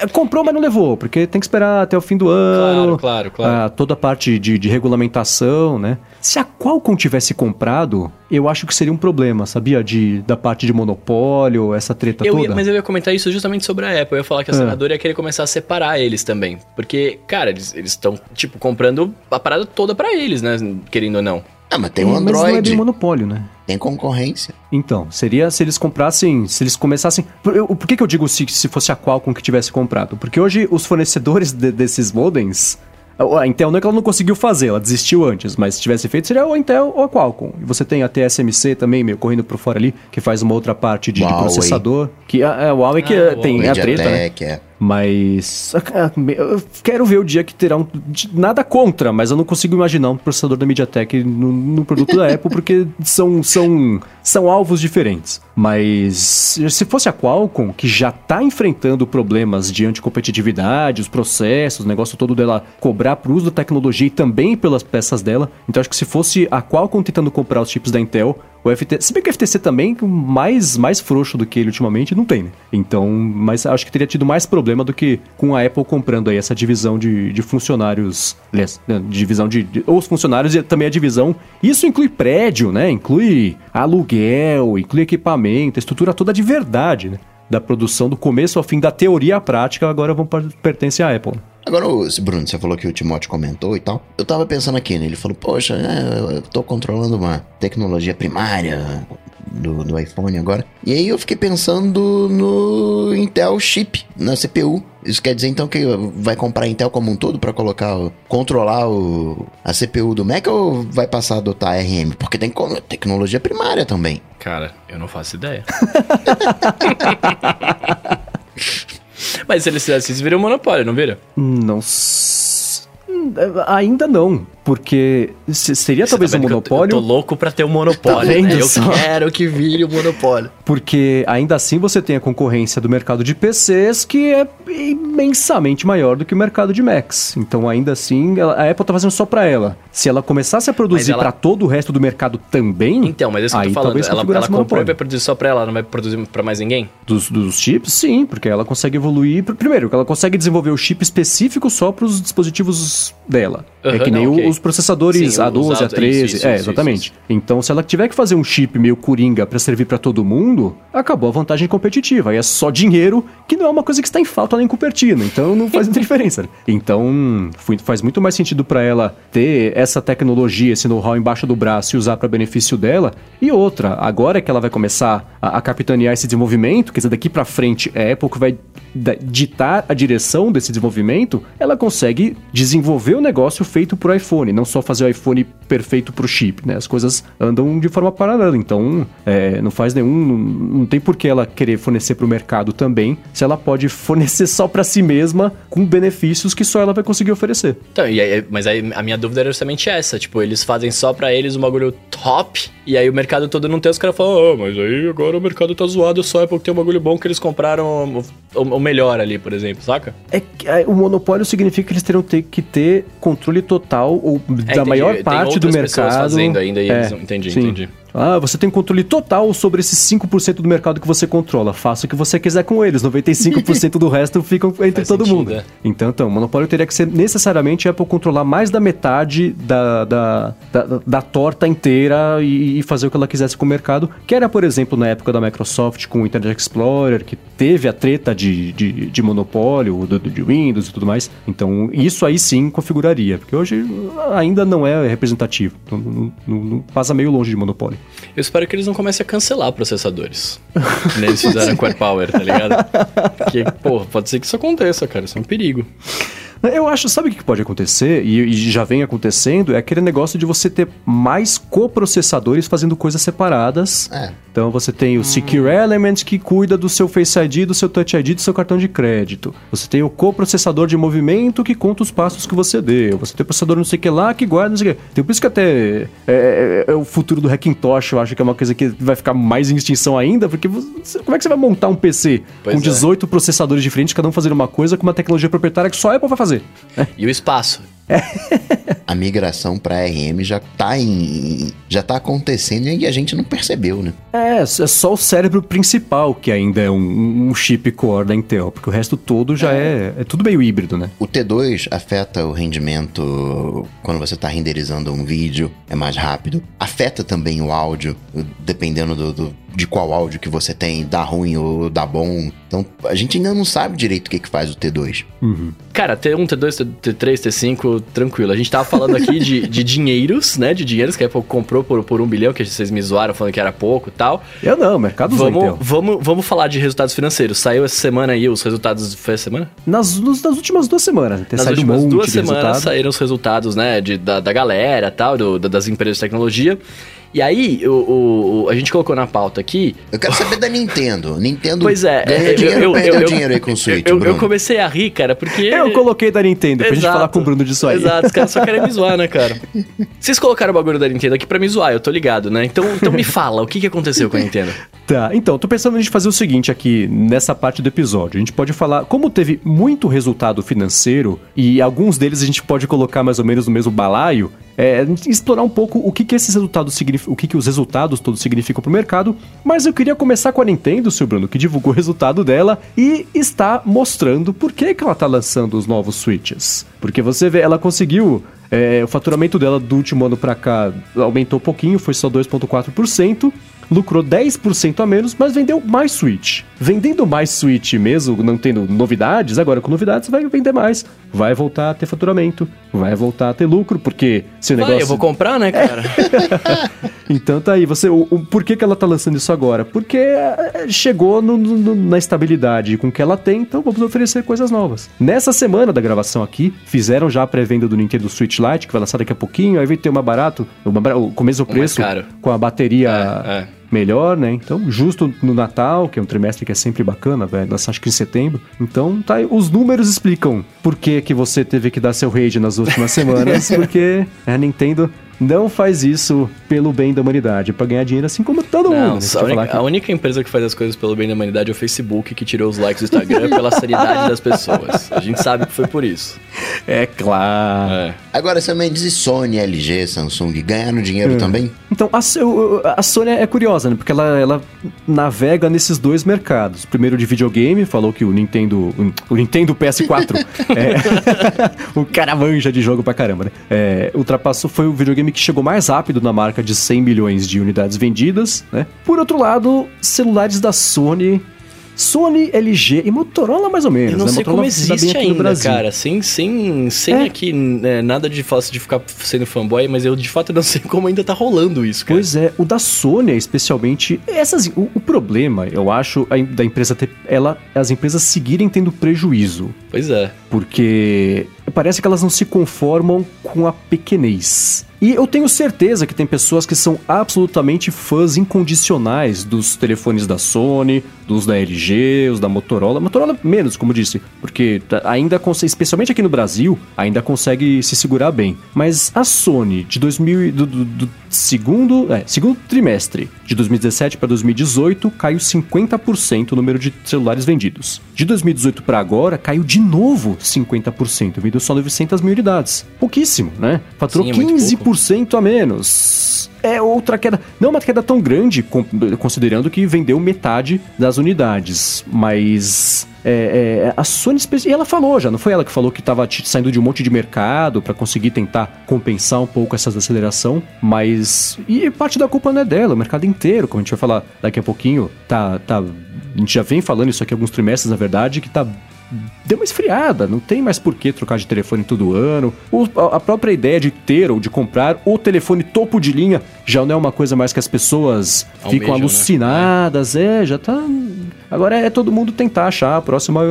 é, comprou, mas não levou, porque tem que esperar até o fim do ano. Claro, claro, claro. ah, toda a parte de, de regulamentação, né? Se a Qualcomm tivesse comprado, eu acho que seria um problema, sabia? De, da parte de monopólio, essa treta Eu toda. ia, mas eu ia comentar isso justamente sobre a Apple. Eu ia falar que a senadora ia querer começar a separar eles também. Porque, cara, eles estão, tipo, comprando a parada toda pra eles, né? Querendo ou não. Ah, mas tem um Mas não é Android, bem monopólio, né? tem concorrência. Então, seria se eles comprassem, se eles começassem... Por, eu- por que, que eu digo se, se fosse a Qualcomm que tivesse comprado? Porque hoje os fornecedores de- desses modems... A Intel não é que ela não conseguiu fazer, ela desistiu antes, mas se tivesse feito seria ou a Intel ou a Qualcomm. E você tem a TSMC também, meio correndo por fora ali, que faz uma outra parte de, de Huawei. processador. Que a, a Huawei que Ah, tem a treta, né? MediaTek, é. Mas. ah, Eu quero ver o dia que terá um. Nada contra, mas eu não consigo imaginar um processador da MediaTek no, no produto da Apple, porque são, são, são alvos diferentes. Mas se fosse a Qualcomm, que já está enfrentando problemas de anticompetitividade, os processos, o negócio todo dela cobrar pro uso da tecnologia e também pelas peças dela. Então acho que se fosse a Qualcomm tentando comprar os chips da Intel, o FT, se bem que o FTC também, mais, mais frouxo do que ele ultimamente, não tem, né? Então, mas acho que teria tido mais problema do que com a Apple comprando aí essa divisão de, de funcionários. Aliás, né, divisão de, de. Ou os funcionários e também a divisão. Isso inclui prédio, né? Inclui aluguel, inclui equipamento, estrutura toda de verdade, né? Da produção do começo ao fim, da teoria à prática, agora vão per- pertence à Apple. Agora, o Bruno, você falou que o Timóteo comentou e tal. Eu tava pensando aqui, né? Ele falou, poxa, né, eu tô controlando uma tecnologia primária do, do iPhone agora. E aí eu fiquei pensando no Intel chip, na CPU. Isso quer dizer então que vai comprar a Intel como um todo pra colocar, o- controlar o, a CPU do Mac ou vai passar a adotar ARM? Porque tem tecnologia primária também. Cara, eu não faço ideia. (laughs) Mas se eles fizessem isso, viria um monopólio, não vira? Não. s- Ainda não, porque se- seria Você talvez tá um que eu- monopólio. Eu tô louco pra ter um monopólio, Tá né? Eu só? quero que vire um monopólio. Porque ainda assim você tem a concorrência do mercado de PCs que é imensamente maior do que o mercado de Macs. Então ainda assim ela- a Apple tá fazendo só pra ela. Se ela começasse a produzir ela- pra todo o resto do mercado também, Então, mas é isso que eu tô falando. Ela, ela comprou e monopólio. vai produzir só pra ela, não vai produzir pra mais ninguém? Dos, dos chips, sim, porque ela consegue evoluir. pr- Primeiro, ela consegue desenvolver o chip específico só para os dispositivos dela. é Aham, que nem não, o- ok. os processadores Sim, A12, os altos- A13. isso, isso, é, isso, exatamente. Então, se ela tiver que fazer um chip meio coringa para servir para todo mundo, acabou a vantagem competitiva. Aí é só dinheiro, que não é uma coisa que está em falta nem Cupertino. Então, não faz muita (laughs) diferença. Então, faz muito mais sentido para ela ter essa tecnologia, esse know-how embaixo do braço e usar para benefício dela. E outra, agora que ela vai começar a, a capitanear esse desenvolvimento, quer dizer, daqui para frente é a Apple que vai ditar a direção desse desenvolvimento, ela consegue desenvolver o negócio feito pro iPhone, não só fazer o iPhone perfeito pro chip, né? As coisas andam de forma paralela, então é, não faz nenhum, não, não tem por que ela querer fornecer pro mercado também, se ela pode (laughs) fornecer só para si mesma com benefícios que só ela vai conseguir oferecer. Então, e aí, mas aí a minha dúvida era justamente essa. Tipo, eles fazem só pra eles um bagulho top, e aí o mercado todo não tem, os caras falam, ah, mas aí agora o mercado tá zoado, só é porque tem um bagulho bom que eles compraram o, o- o melhor ali, por exemplo, saca? É que, é, o monopólio significa que eles terão ter que ter controle total ou É, da entendi. maior parte do mercado. fazendo ainda e É, eles- entendi, sim. entendi. Ah, você tem controle total sobre esses 5% do mercado que você controla. Faça o que você quiser com eles. 95% do resto ficam entre Faz todo sentido, mundo. é. Então, então, o monopólio teria que ser necessariamente Apple controlar mais da metade da, da, da, da torta inteira e, e fazer o que ela quisesse com o mercado. Que era, por exemplo, na época da Microsoft com o Internet Explorer, que teve a treta de, de, de monopólio do, do- de Windows e tudo mais. Então, isso aí sim configuraria, porque hoje ainda não é representativo. Não- não- não passa meio longe de monopólio. Eu espero que eles não comecem a cancelar processadores. que nem eles fizeram com o AirPower, tá ligado? (laughs) Porque, porra, pode ser que isso aconteça, cara. Isso é um perigo. Eu acho, sabe o que pode acontecer? E, e já vem acontecendo, é aquele negócio de você ter mais coprocessadores fazendo coisas separadas. É. Então você tem o Hum. Secure Element que cuida do seu Face ID, do seu Touch ID, do seu cartão de crédito. Você tem o coprocessador de movimento que conta os passos que você deu. Você tem o processador não sei o que lá que guarda não sei o que. Então por isso que até é, é- é o futuro do Hackintosh, eu acho que é uma coisa que vai ficar mais em extinção ainda, porque você- como é que você vai montar um PC Pois com é. 18 processadores diferentes, cada um fazendo uma coisa com uma tecnologia proprietária que só a Apple vai fazer? E o espaço. (laughs) (laughs) a migração pra RM já tá em. já tá acontecendo e a gente não percebeu, né? É, é só o cérebro principal que ainda é um, um chip core da Intel, porque o resto todo já é. é, é tudo meio híbrido, né? O T2 afeta o rendimento quando você está renderizando um vídeo, é mais rápido. Afeta também o áudio, dependendo do, do de qual áudio que você tem, dá ruim ou dá bom. Então a gente ainda não sabe direito o que, que faz o T2. Uhum. Cara, T1, T2, T3, T5, tranquilo. A gente tava falando aqui de, de dinheiros, né? De dinheiros que a Apple comprou por, por um bilhão, que vocês me zoaram falando que era pouco e tal. Eu não, mercado vamos, vamos, vamos falar de resultados financeiros. Saiu essa semana aí os resultados. Foi essa semana? Nas, nas últimas duas semanas. Tem nas últimas um duas semanas saíram os resultados, né? De, da, da galera tal, do, das empresas de tecnologia. E aí, o, o, a gente colocou na pauta aqui. Eu quero saber da Nintendo. Nintendo pois é, ganha eu, dinheiro eu, perdeu eu, dinheiro aí com o Switch. Eu, eu, comecei a rir, cara, porque. Eu coloquei da Nintendo, pra gente falar com o Bruno disso aí. Exato, os caras só querem me zoar, né, cara? Vocês colocaram o bagulho da Nintendo aqui pra me zoar, eu tô ligado, né? Então, então me fala, o que, que aconteceu com a Nintendo? Tá, então, tô pensando a gente fazer o seguinte aqui, nessa parte do episódio. A gente pode falar, como teve muito resultado financeiro, e alguns deles a gente pode colocar mais ou menos no mesmo balaio, é, explorar um pouco o que, que esses resultados o que, que os resultados todos significam para o mercado. Mas eu queria começar com a Nintendo, seu Bruno, que divulgou o resultado dela e está mostrando por que, que ela está lançando os novos Switches. Porque você vê, ela conseguiu. É, o faturamento dela do último ano para cá aumentou um pouquinho, foi só 2,4% lucrou 10% a menos, mas vendeu mais Switch. Vendendo mais Switch mesmo, não tendo novidades, agora com novidades vai vender mais. Vai voltar a ter faturamento, vai voltar a ter lucro, porque se o negócio. Vai, eu vou comprar, né, cara? (laughs) então tá aí, você. O, o, por que, que ela tá lançando isso agora? Porque é, chegou no, no, na estabilidade com que ela tem, então vamos oferecer coisas novas. Nessa semana da gravação aqui, fizeram já a pré-venda do Nintendo Switch Lite, que vai lançar daqui a pouquinho, aí vai ter uma barato, uma, o começo do preço, com a bateria. É, é melhor, né? Então, justo no Natal, que é um trimestre que é sempre bacana, vai lançar acho que em setembro. Então, tá aí, os números explicam por que, que você teve que dar seu raid nas últimas semanas, (laughs) porque a Nintendo não faz isso pelo bem da humanidade, para ganhar dinheiro assim como todo não, mundo. A única, a única, empresa que faz as coisas pelo bem da humanidade é o Facebook, que tirou os likes do Instagram (laughs) pela seriedade das pessoas. A gente sabe que foi por isso. É claro. É. Agora, também diz Sony, LG, Samsung ganharam dinheiro é. também? Então, a, a, Sony é curiosa, né? Porque ela, ela navega nesses dois mercados. Primeiro de videogame, falou que o Nintendo. O Nintendo PS4. (laughs) é, (laughs) o cara manja de jogo pra caramba, né? É, ultrapassou, foi o videogame que chegou mais rápido na marca de 100 milhões de unidades vendidas, né? Por outro lado, celulares da Sony Sony, LG e Motorola mais ou menos. Eu não né? sei Motorola como existe ainda, cara. Sem, sem, sem é. aqui né, nada de fácil de ficar sendo fanboy, mas eu de fato não (laughs) sei como ainda tá rolando isso, cara. Pois é, o da Sony, especialmente, essas, o, o problema, eu acho, a, da empresa ter, ela, as empresas seguirem tendo prejuízo. Pois é. Porque parece que elas não se conformam com a pequenez. E eu tenho certeza que tem pessoas que são absolutamente fãs incondicionais dos telefones da Sony, dos da LG, os da Motorola. Motorola menos, como disse, porque ainda consegue, especialmente aqui no Brasil, ainda consegue se segurar bem. Mas a Sony de 2000 do, do, do segundo, é, segundo trimestre de 2017 para 2018 caiu 50% o número de celulares vendidos. De 2018 para agora caiu de novo 50%, vendeu só 900 mil unidades. Pouquíssimo, né? Faturou Sim, é 15% a menos é outra queda. Não uma queda tão grande, considerando que vendeu metade das unidades, mas é, é, a Sony e ela falou já, não foi ela que falou que estava saindo de um monte de mercado para conseguir tentar compensar um pouco essa desaceleração, mas e parte da culpa não é dela, o mercado inteiro, como a gente vai falar daqui a pouquinho, tá tá a gente já vem falando isso aqui alguns trimestres, na verdade, que tá deu uma esfriada, não tem mais por que trocar de telefone todo ano. O, a própria ideia de ter ou de comprar o telefone topo de linha já não é uma coisa mais que as pessoas Almejam, ficam né? alucinadas, né? é, já tá. Agora é todo mundo tentar achar a próxima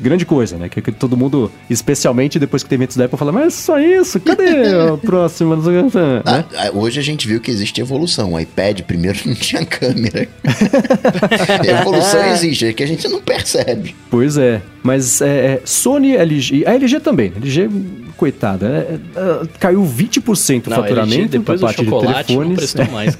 grande coisa, né? Que, que todo mundo, especialmente depois que tem eventos da Apple, fala, mas só isso, cadê a (laughs) próxima? né? ah, ah, hoje a gente viu que existe evolução. O iPad primeiro (laughs) não tinha câmera. (laughs) evolução existe, é que a gente não percebe. Pois é. Mas é, é Sony, LG, a LG também, LG, coitada, é, é, caiu 20% o faturamento da parte de telefones. Não mais,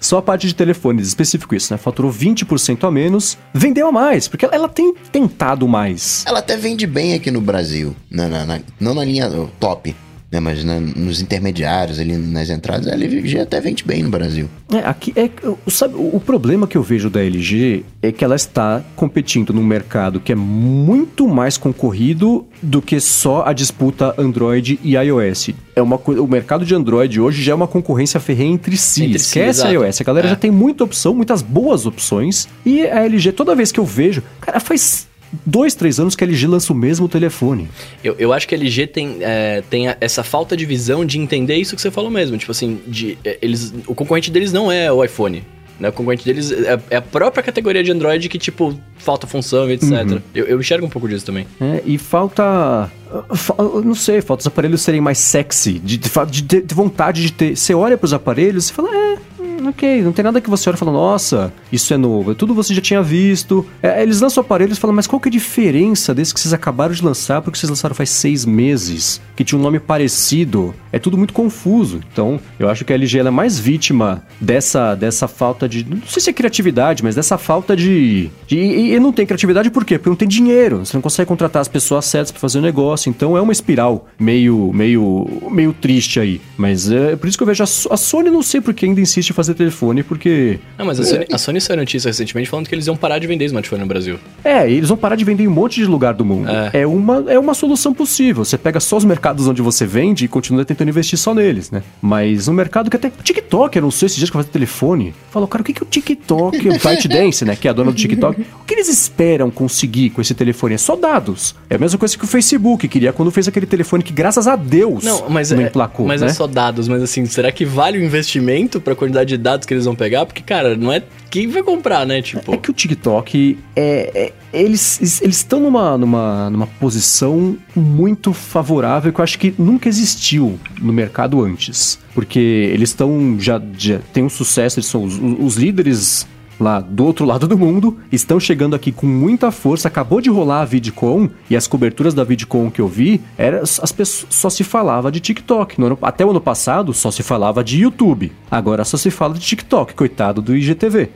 Só a parte de telefones, específico isso, né? Faturou 20% a menos, vendeu mais, porque ela, ela, tem tentado mais. Ela até vende bem aqui no Brasil, na, na, na, não na linha top, né? Mas na- nos intermediários, ali nas entradas, a LG até vende bem no Brasil. É, aqui é, sabe, o problema que eu vejo da LG é que ela está competindo num mercado que é muito mais concorrido do que só a disputa Android e iOS. É uma o mercado de Android hoje já é uma concorrência ferrenha entre si. Entre si, Esquece a exato. iOS. A galera É. já tem muita opção, muitas boas opções. E a LG, toda vez que eu vejo, cara, faz dois, três anos que a LG lança o mesmo telefone. Eu, eu acho que a LG tem, é, tem essa falta de visão de entender isso que você falou mesmo. Tipo assim, de, é, eles, o concorrente deles não é o iPhone. Né? O concorrente deles é, é a própria categoria de Android que, tipo, falta função e etc. Uhum. Eu, eu enxergo um pouco disso também. É, e falta. fa- Não sei, falta os aparelhos serem mais sexy, de, de, de de vontade de ter. Você olha pros aparelhos e fala, é. Hum, Ok, não tem nada que você olha e fala, nossa, isso é novo, é tudo você já tinha visto. É, eles lançam aparelhos e falam, mas qual que é a diferença desse que vocês acabaram de lançar porque vocês lançaram faz seis meses, que tinha um nome parecido? É tudo muito confuso. Então, eu acho que a LG é mais vítima dessa, dessa falta de. Não sei se é criatividade, mas dessa falta de. de e, e não tem criatividade por quê? Porque não tem dinheiro. Você não consegue contratar as pessoas certas pra fazer o negócio. Então é uma espiral meio, meio, meio triste aí. Mas é por isso que eu vejo a, a Sony, não sei por que ainda insiste em fazer telefone, porque. Não, mas a Sony, a Sony saiu notícia recentemente falando que eles iam parar de vender smartphone no Brasil. É, eles vão parar de vender em um monte de lugar do mundo. É. É, uma, é uma solução possível. Você pega só os mercados onde você vende e continua tentando investir só neles, né? Mas um mercado que até. TikTok anunciou esses dias que vai ter telefone. Falou, cara, o que, que o TikTok, o ByteDance, né? Que é a dona do TikTok, o que eles esperam conseguir com esse telefone? É só dados. É a mesma coisa que o Facebook queria quando fez aquele telefone que, graças a Deus, Não, mas, não é, emplacou. mas né? é só dados. Mas assim, será que vale o investimento pra quantidade de dados que eles vão pegar? Porque, cara, não é quem vai comprar, né? Tipo, É que o TikTok é, é- eles eles estão numa, numa, numa posição muito favorável que eu acho que nunca existiu no mercado antes, porque eles estão já, já têm um sucesso, eles são os, os líderes lá do outro lado do mundo, estão chegando aqui com muita força. Acabou de rolar a VidCon e as coberturas da VidCon que eu vi, era, as pessoas só se falava de TikTok. No ano- até o ano passado só se falava de YouTube. Agora só se fala de TikTok, coitado do IGTV.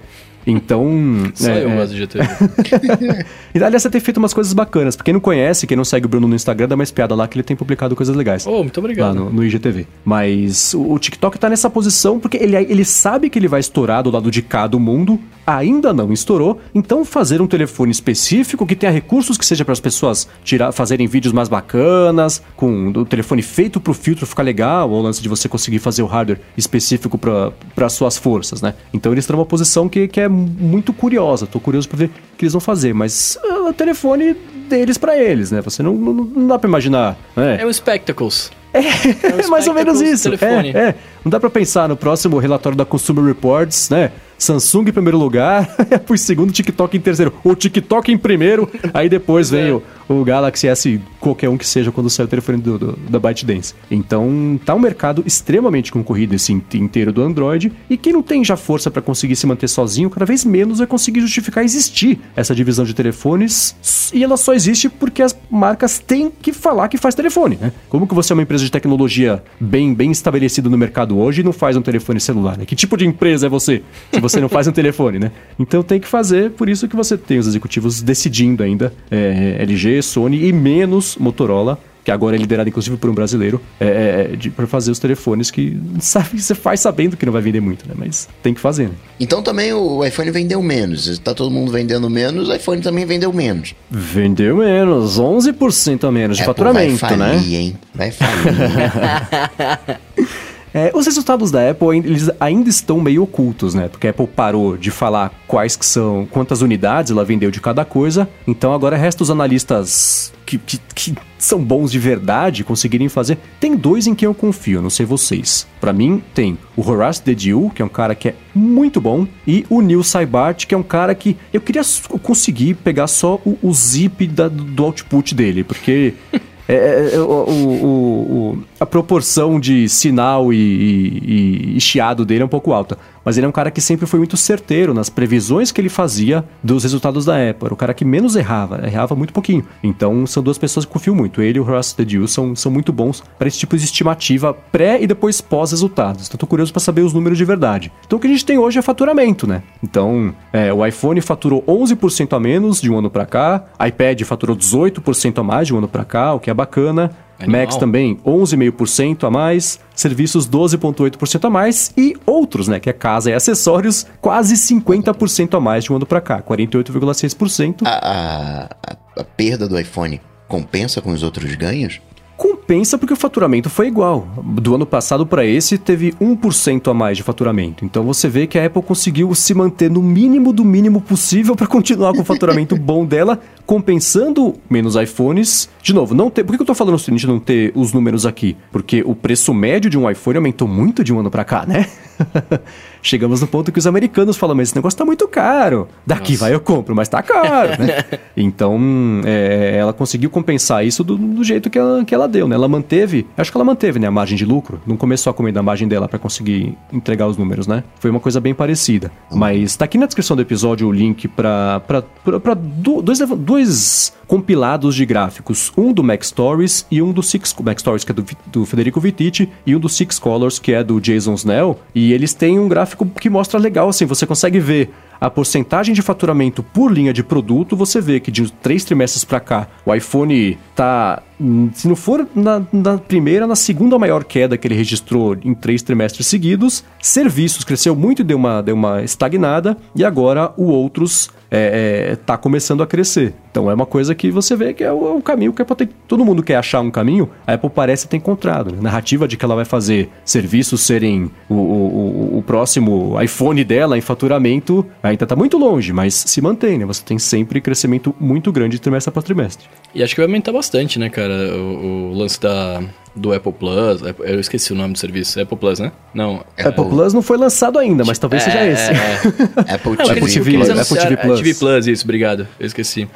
Então. só é, eu é. gosto de GTV. (laughs) E aliás, você tem feito umas coisas bacanas. Pra quem não conhece, quem não segue o Bruno no Instagram, dá uma espiada lá que ele tem publicado coisas legais. oh, muito Lá obrigado. no, no IGTV. Mas o, o TikTok tá nessa posição porque ele, ele sabe que ele vai estourar do lado de cá do mundo, ainda não estourou, então fazer um telefone específico que tenha recursos que seja para as pessoas tirar, fazerem vídeos mais bacanas, com o telefone feito pro filtro ficar legal, ou o lance de você conseguir fazer o hardware específico para suas forças, né? Então eles estão numa posição que, que é muito curiosa. Tô curioso para ver o que eles vão fazer, mas ah, o telefone deles para eles, né? Você não, não, não dá para imaginar, né? É um Spectacles. É (laughs) mais ou menos isso. telefone. É, é. Não dá pra pensar no próximo relatório da Consumer Reports, né? Samsung em primeiro lugar, (laughs) depois segundo, TikTok em terceiro. O TikTok em primeiro, (laughs) aí depois vem o, o Galaxy S, qualquer um que seja, quando sair o telefone do, do- da ByteDance. Então, tá um mercado extremamente concorrido esse in- inteiro do Android, e quem não tem já força pra conseguir se manter sozinho, cada vez menos vai conseguir justificar existir essa divisão de telefones, e ela só existe porque as marcas têm que falar que faz telefone, né? Como que você é uma empresa de tecnologia bem, bem estabelecida no mercado hoje não faz um telefone celular, né? Que tipo de empresa é você se você não faz um (laughs) telefone, né? Então tem que fazer, por isso que você tem os executivos decidindo ainda é, LG, Sony e menos Motorola, que agora é liderado inclusive por um brasileiro, é, é, de, para fazer os telefones que sabe, (laughs) você faz sabendo que não vai vender muito, né? Mas tem que fazer, né? Então também o iPhone vendeu menos. Tá todo mundo vendendo menos, o iPhone também vendeu menos. Vendeu menos, 11% a menos de Apple faturamento, vai né? falir, hein? Vai falir. (laughs) É, os resultados da Apple eles ainda estão meio ocultos, né? Porque a Apple parou de falar quais que são, quantas unidades ela vendeu de cada coisa. Então agora resta os analistas que, que- que são bons de verdade conseguirem fazer. Tem dois em quem eu confio, não sei vocês. Pra mim tem o Horace Dediu, que é um cara que é muito bom, e o Neil Saibart, que é um cara que eu queria conseguir pegar só o, o zip da- do output dele, porque (laughs) é, é, é, o, o- o- a proporção de sinal e, e- e chiado dele é um pouco alta. Mas ele é um cara que sempre foi muito certeiro nas previsões que ele fazia dos resultados da Apple. Era o cara que menos errava, errava muito pouquinho. Então são duas pessoas que confio muito. Ele e o Horace Dediu são, são muito bons para esse tipo de estimativa pré e depois pós-resultados. Então tô curioso para saber os números de verdade. Então o que a gente tem hoje é faturamento, né? Então é, o iPhone faturou 11% a menos de um ano para cá, iPad faturou 18% a mais de um ano para cá, o que é bacana. Animal. Macs também 11,5% a mais, serviços 12,8% a mais e outros, né, que é casa e acessórios, quase 50% a mais de um ano para cá, 48,6%. A, a, a perda do iPhone compensa com os outros ganhos? compensa porque o faturamento foi igual. Do ano passado para esse teve 1% a mais de faturamento. Então você vê que a Apple conseguiu se manter no mínimo do mínimo possível para continuar com o faturamento (laughs) bom dela, compensando menos iPhones. De novo, não ter, por que eu tô falando o seguinte, não ter os números aqui? Porque o preço médio de um iPhone aumentou muito de um ano para cá, né? (laughs) Chegamos no ponto que os americanos falam, mas esse negócio tá muito caro. Daqui Nossa. vai eu compro, mas tá caro, né? (laughs) então, é, ela conseguiu compensar isso do, do jeito que ela, que ela deu, né? Ela manteve, acho que ela manteve, né, a margem de lucro. Não começou a comer da margem dela para conseguir entregar os números, né? Foi uma coisa bem parecida. Mas tá aqui na descrição do episódio o link para dois, dois compilados de gráficos. Um do Mac Stories e um do Six... Mac Stories, que é do, do Federico Vittiti, e um do Six Colors, que é do Jason Snell. E eles têm um gráfico que mostra legal, assim, você consegue ver a porcentagem de faturamento por linha de produto, você vê que de três trimestres para cá, o iPhone tá, se não for na, na, primeira, na segunda maior queda que ele registrou em três trimestres seguidos. Serviços cresceu muito e deu uma, deu uma estagnada, e agora o outros é, é, tá começando a crescer. Então é uma coisa que você vê que é o, é o caminho que a Apple tem. Todo mundo quer achar um caminho, a Apple parece ter encontrado. Né? Narrativa de que ela vai fazer serviços serem o, o, o próximo iPhone dela em faturamento ainda está muito longe, mas se mantém, né? Você tem sempre crescimento muito grande trimestre após trimestre. E acho que vai aumentar bastante, né, cara? O, o lance da, do Apple Plus. Eu esqueci o nome do serviço. Apple Plus, né? Não. Apple, Apple Plus não foi lançado ainda, mas talvez é, seja esse. É, é. (laughs) Apple, TV, TV, Plus. Apple TV Plus. TV Plus, isso, obrigado. Eu esqueci.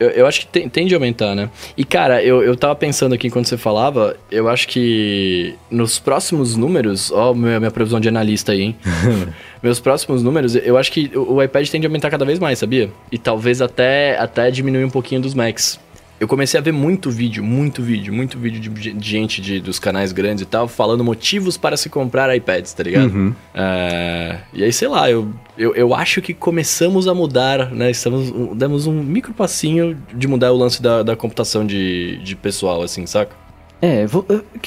Eu, eu acho que tem, tende a aumentar, né? E, cara, eu, eu tava pensando aqui enquanto você falava, eu acho que nos próximos números, ó, minha, minha previsão de analista aí, hein? (laughs) Meus próximos números, eu acho que o, o iPad tende a aumentar cada vez mais, sabia? E talvez até, até diminuir um pouquinho dos Macs. Eu comecei a ver muito vídeo, muito vídeo, muito vídeo de, de gente de, dos canais grandes e tal, falando motivos para se comprar iPads, tá ligado? Uhum. É, e aí, sei lá, eu, eu, eu acho que começamos a mudar, né? Estamos, demos um micro passinho de mudar o lance da, da computação de, de pessoal, assim, saca? É, vou,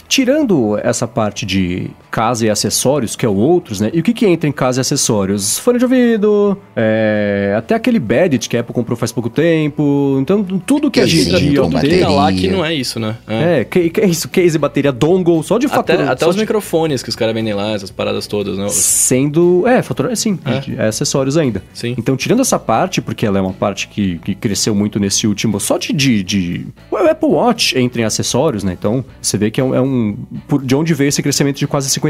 tirando essa parte de casa e acessórios, que é o outros, né? E o que que entra em casa e acessórios? Fone de ouvido, é, até aquele Badit que a Apple comprou faz pouco tempo. Então, tudo que a gente ia ter lá que não é isso, né? É, é que, que é isso, case, bateria, dongle, só de fatura. Até, até os de... microfones que os caras vendem lá, essas paradas todas, né? Sendo, é, fatura, é, sim, é. é acessórios ainda. Sim. Então, tirando essa parte, porque ela é uma parte que, que cresceu muito nesse último, só de, de, de... O Apple Watch entra em acessórios, né? Então, você vê que é um, é um, De onde veio esse crescimento de quase 50%.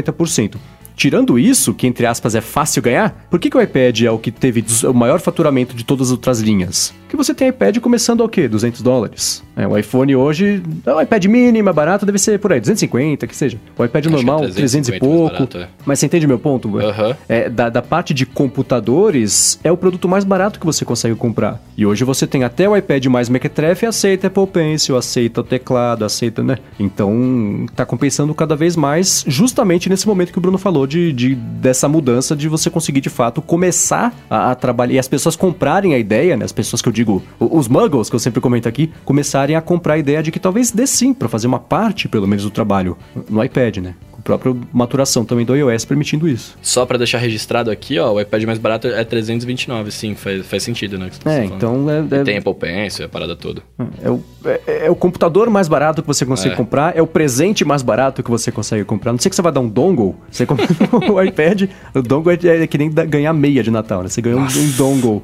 Tirando isso, que entre aspas é fácil ganhar, por que, que o iPad é o que teve o maior faturamento de todas as outras linhas? Que você tem iPad começando ao quê? 200 dólares. É, o iPhone hoje, o iPad mini, mais barato, deve ser por aí, 250, que seja. O iPad Acho normal, 300 e pouco. Barato, é. Mas você entende meu ponto? Uhum. É, da, da parte de computadores, é o produto mais barato que você consegue comprar. E hoje você tem até o iPad mais Mequetrefe aceita Apple Pencil, aceita o teclado, aceita, né? Então, tá compensando cada vez mais, justamente nesse momento que o Bruno falou de, de dessa mudança de você conseguir de fato começar a, a, trabalhar e as pessoas comprarem a ideia, né? As pessoas que eu digo, os muggles que eu sempre comento aqui, começarem a comprar a ideia de que talvez dê sim para fazer uma parte, pelo menos, do trabalho no iPad, né? Própria maturação também do iOS permitindo isso. Só para deixar registrado aqui, ó, o iPad mais barato é 329, sim, faz, faz sentido, né? é, então é, é... Tem Apple Pencil, é a parada toda. É o, é, é, o computador mais barato que você consegue é. comprar, é o presente mais barato que você consegue comprar. Não sei que você vai dar um dongle, você compra (laughs) o iPad, o dongle é, é, que nem ganhar meia de Natal, né? Você ganha um, um dongle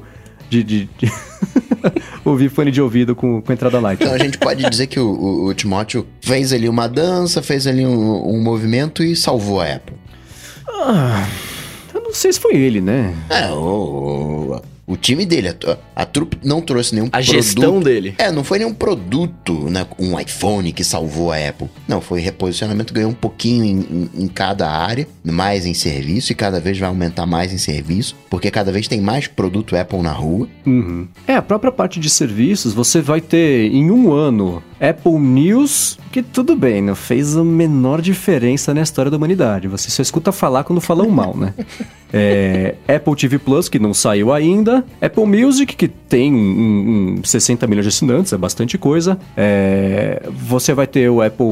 de... de, de... (laughs) ouvir fone de ouvido com, com entrada light. Então a gente pode dizer que o, o, o Timóteo fez ali uma dança, fez ali um, um movimento e salvou a Apple. Ah, eu não sei se foi ele, né? É, o, o time dele, a, a trupe não trouxe nenhum a produto. A gestão dele. É, não foi nenhum produto, né? Um iPhone que salvou a Apple. Não, foi reposicionamento, ganhou um pouquinho em, em, em, cada área, mais em serviço, e cada vez vai aumentar mais em serviço, porque cada vez tem mais produto Apple na rua. Uhum. É, a própria parte de serviços, você vai ter em um ano Apple News, que tudo bem, não fez a menor diferença na história da humanidade. Você só escuta falar quando falam mal, né? (laughs) É, Apple TV Plus, que não saiu ainda. Apple Music, que tem um, tem 60 milhões de assinantes, é bastante coisa. É, você vai ter o Apple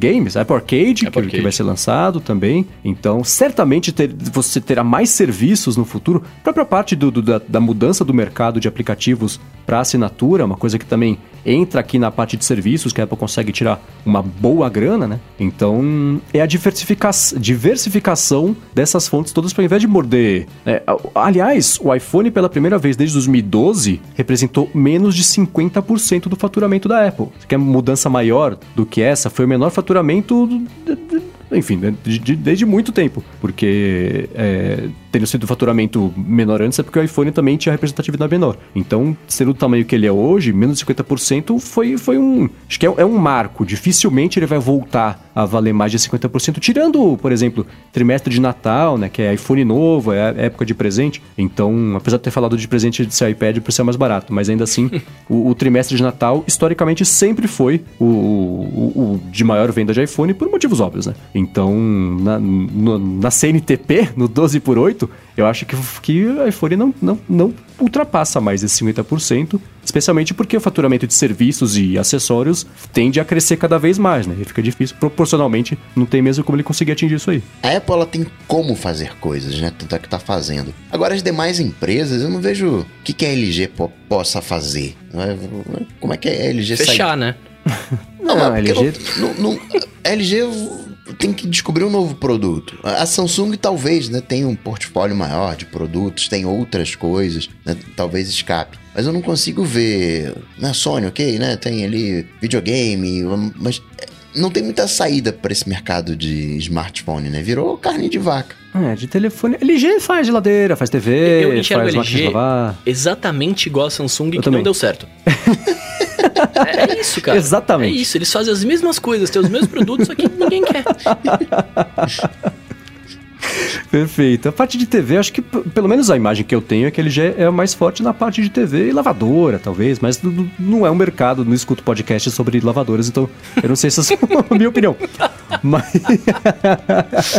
Games, Apple Arcade, Apple que, Arcade. que vai ser lançado também. Então, certamente ter- você terá mais serviços no futuro. A própria parte do- do- da, da mudança do mercado de aplicativos para assinatura, uma coisa que também entra aqui na parte de serviços, que a Apple consegue tirar uma boa grana, né? Então, é a diversifica diversificação dessas fontes todas para invés de morder. A- Aliás, o iPhone, pela primeira vez desde 2012, representou menos de 50% do faturamento da Apple. Você quer mudança maior do que essa? Foi o menor faturamento. enfim, né, de- de- desde muito tempo. Porque é, tendo sido faturamento menor antes é porque o iPhone também tinha representatividade menor. Então, sendo do tamanho que ele é hoje, menos de 50% foi, foi um. Acho que é, é um marco. Dificilmente ele vai voltar a valer mais de 50%, tirando, por exemplo, trimestre de Natal, né? Que é iPhone novo, é época de presente. Então, apesar de ter falado de presente de ser iPad por ser mais barato, mas ainda assim, (laughs) o, o trimestre de Natal, historicamente, sempre foi o, o- o de maior venda de iPhone por motivos óbvios, né? Então, na, no- na CNTP, no 12 por 8, eu acho que, que o iPhone não, não, não ultrapassa mais esse 50%, especialmente porque o faturamento de serviços e acessórios tende a crescer cada vez mais, né? E fica difícil, proporcionalmente, não tem mesmo como ele conseguir atingir isso aí. A Apple ela tem como fazer coisas, né? Tanto é que tá fazendo. Agora, as demais empresas, eu não vejo o que, que a LG po- possa fazer. É? Como é que a LG sai Fechar, né? Não, Não, porque LG não- não- não- a LG tem que descobrir um novo produto. A Samsung talvez né, tenha um portfólio maior de produtos, tem outras coisas, né, talvez escape. Mas eu não consigo ver. Na Sony, ok, né? Tem ali videogame, mas é, não tem muita saída para esse mercado de smartphone, né? Virou carne de vaca. É, de telefone. LG faz geladeira, faz TV, Eu enxergo faz LG lavar. Exatamente igual a Samsung que também. não deu certo. (laughs) é, isso, cara. Exatamente. É isso, eles fazem as mesmas coisas, têm os mesmos produtos, só que ninguém quer. Perfeito. A parte de TV, acho que pelo menos a imagem que eu tenho é que ele já é mais forte na parte de TV e lavadora, talvez, mas não é um mercado, não escuto podcast sobre lavadoras, então eu não sei se essa é a (laughs) minha opinião. (laughs) Mas.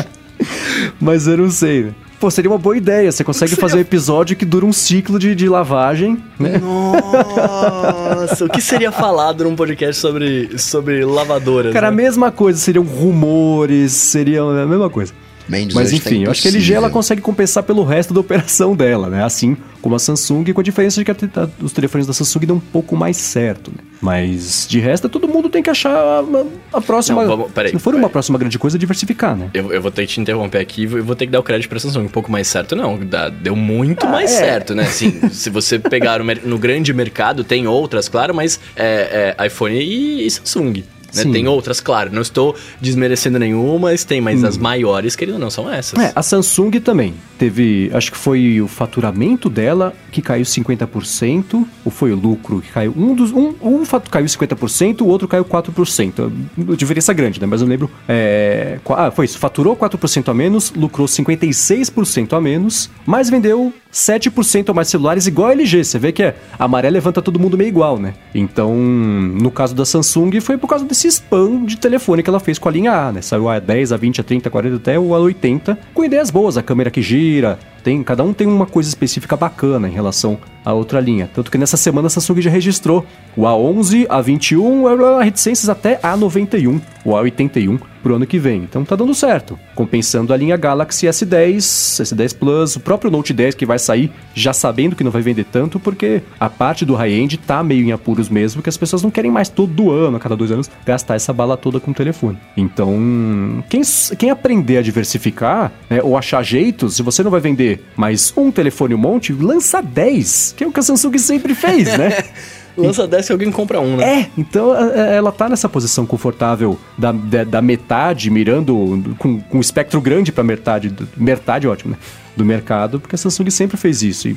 (laughs) mas eu não sei, né? Pô, seria uma boa ideia. Você consegue fazer um episódio que dura um ciclo de, de lavagem, né? Nossa, o que seria falado num podcast sobre, sobre lavadoras? Cara, a né? mesma coisa, seriam rumores, seria a mesma coisa. Mendes, Mas hoje tá enfim, eu acho que a LG ela consegue compensar pelo resto da operação (laughs) dela, né? Assim como a Samsung, com a diferença de que a os telefones da Samsung dão um pouco mais certo, né? Mas de resto, todo mundo tem que achar a, a- a próxima. Não, vamos- peraí, se não for uma peraí. próxima grande coisa, diversificar, né? Eu, eu vou ter que te interromper aqui e vou- eu vou ter que dar o crédito pra Samsung. Um pouco mais certo, não. Dá- deu muito mais é. certo, né? Assim, (laughs) se você pegar no, no grande mercado, tem outras, claro, mas é, é iPhone e, e Samsung. Né? Tem outras, claro. Não estou desmerecendo nenhuma, mas tem, mas as maiores, querido, não são essas. É, a Samsung também teve, acho que foi o faturamento dela que caiu 50%, ou foi o lucro que caiu? Um dos um, um fato caiu 50%, o outro caiu 4%. Uma Diferença grande, né? Mas eu lembro, é, ah, foi isso, faturou 4% a menos, lucrou 56% a menos, mas vendeu 7% a mais celulares igual a LG. Você vê que é, a maré levanta todo mundo meio igual, né? Então, no caso da Samsung, foi por causa desse spam de telefone que ela fez com a linha A, né? Saiu a 10, a 20, a 30, a 40 até o A80, com ideias boas, a câmera que gira, tem, cada um tem uma coisa específica bacana em relação à outra linha. Tanto que nessa semana a Samsung já registrou o A11, A21, a reticências até A91, o A81 pro ano que vem. Então tá dando certo. Compensando a linha Galaxy S10, S10 Plus, o próprio Note 10 que vai sair, já sabendo que não vai vender tanto, porque a parte do high-end tá meio em apuros mesmo, que as pessoas não querem mais todo ano, a cada dois anos, gastar essa bala toda com o telefone. Então, quem, quem aprender a diversificar, né, ou achar jeitos, se você não vai vender mais um telefone um monte, lança 10, que é o que a Samsung sempre fez, né? (laughs) Lança 10 que alguém compra um, né? É, então é, ela tá nessa posição confortável da, da, da metade, mirando com, com um espectro grande pra metade, metade ótimo, né? Do mercado, porque a Samsung sempre fez isso. E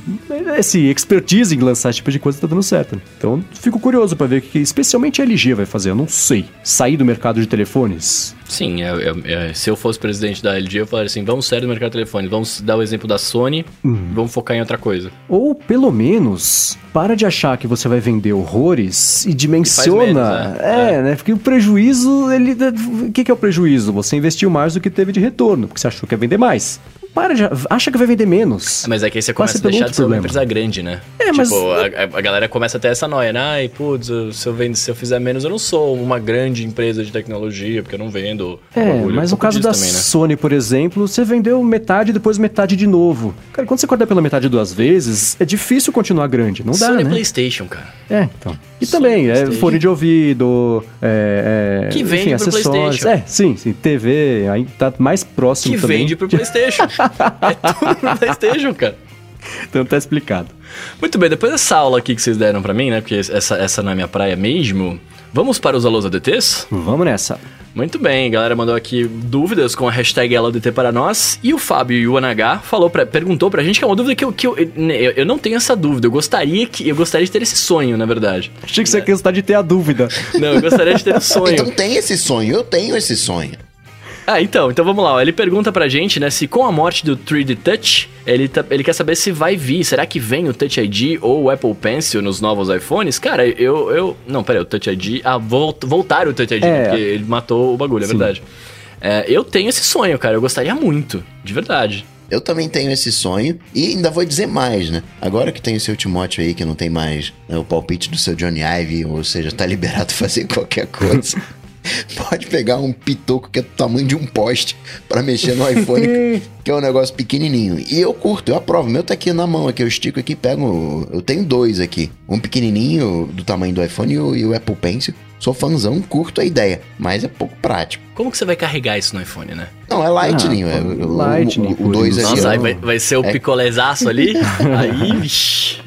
esse expertise em lançar esse tipo de coisa tá dando certo. né? Então, fico curioso pra ver o que especialmente a LG vai fazer. Eu não sei. Sair do mercado de telefones? Sim, é- é- é, se eu fosse presidente da LG, eu falaria assim: vamos sério no mercado de telefone, vamos dar o exemplo da Sony, vamos focar em outra coisa. Ou, pelo menos, para de achar que você vai vender horrores e dimensiona. menos, né? é, né? Porque o prejuízo, ele. O que, que é o prejuízo? Você investiu mais do que teve de retorno, porque você achou que ia vender mais. Para de. acha que vai vender menos. Mas é que aí você Passa começa a pelo deixar de ser uma empresa grande, né? É, tipo, mas- a, a galera começa a ter essa noia, né? Ai, putz, se eu, vendo, se eu fizer menos, eu não sou uma grande empresa de tecnologia, porque eu não vendo. É, mas no caso da também, né? Sony, por exemplo, você vendeu metade e depois metade de novo. Cara, quando você corta pela metade duas vezes, é difícil continuar grande. Não dá, Sony é né? PlayStation, cara. É, então. E Sony também, é fone de ouvido, é, é, Que vende pro PlayStation. É, sim, sim. TV, aí tá mais próximo Que também. vende pro PlayStation. (laughs) é tudo pro PlayStation, cara. Então tá explicado. Muito bem, depois dessa aula aqui que vocês deram pra mim, né? Porque essa, essa não é minha praia mesmo. Vamos para os alôs ADTs? Vamos nessa. Muito bem, a galera mandou aqui dúvidas com a hashtag LDT para nós. E o Fábio e o NH falou pra, perguntou pra gente que é uma dúvida que, eu, que eu, eu, eu não tenho essa dúvida. Eu gostaria que eu gostaria de ter esse sonho, na verdade. Achei que você ia gostar de ter a dúvida. Não, eu gostaria de ter (laughs) o sonho. Então tem esse sonho, eu tenho esse sonho. (laughs) Ah, então, então vamos lá. ó. Ele pergunta pra gente, né, se com a morte do 3D Touch, ele, tá- ele quer saber se vai vir. Será que vem o Touch ID ou o Apple Pencil nos novos iPhones? Cara, eu. eu não, peraí, o Touch ID. Ah, volt, voltaram o Touch ID, É. porque ele matou o bagulho, é Sim. verdade. É, eu tenho esse sonho, cara. Eu gostaria muito, de verdade. Eu também tenho esse sonho e ainda vou dizer mais, né? Agora que tem o seu Timóteo aí, que não tem mais né, o palpite do seu Johnny Ive, ou seja, tá liberado (laughs) fazer qualquer coisa. (laughs) Pode pegar um pitoco que é do tamanho de um poste pra mexer no iPhone, (laughs) que é um negócio pequenininho. E eu curto, eu aprovo. O meu tá aqui na mão, aqui eu estico aqui, pego. Eu tenho dois aqui. Um pequenininho do tamanho do iPhone e o, e o Apple Pencil. Sou fãzão, curto a ideia, mas é pouco prático. Como que você vai carregar isso no iPhone, né? Não, é Lightning. Ah, é, o- Lightning, o 2 por ali. Aí vai, vai ser o É. picolézaço ali. (laughs) aí, vixi.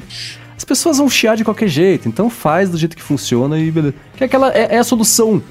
As pessoas vão chiar de qualquer jeito, então faz do jeito que funciona e beleza. Que é aquela é, é a solução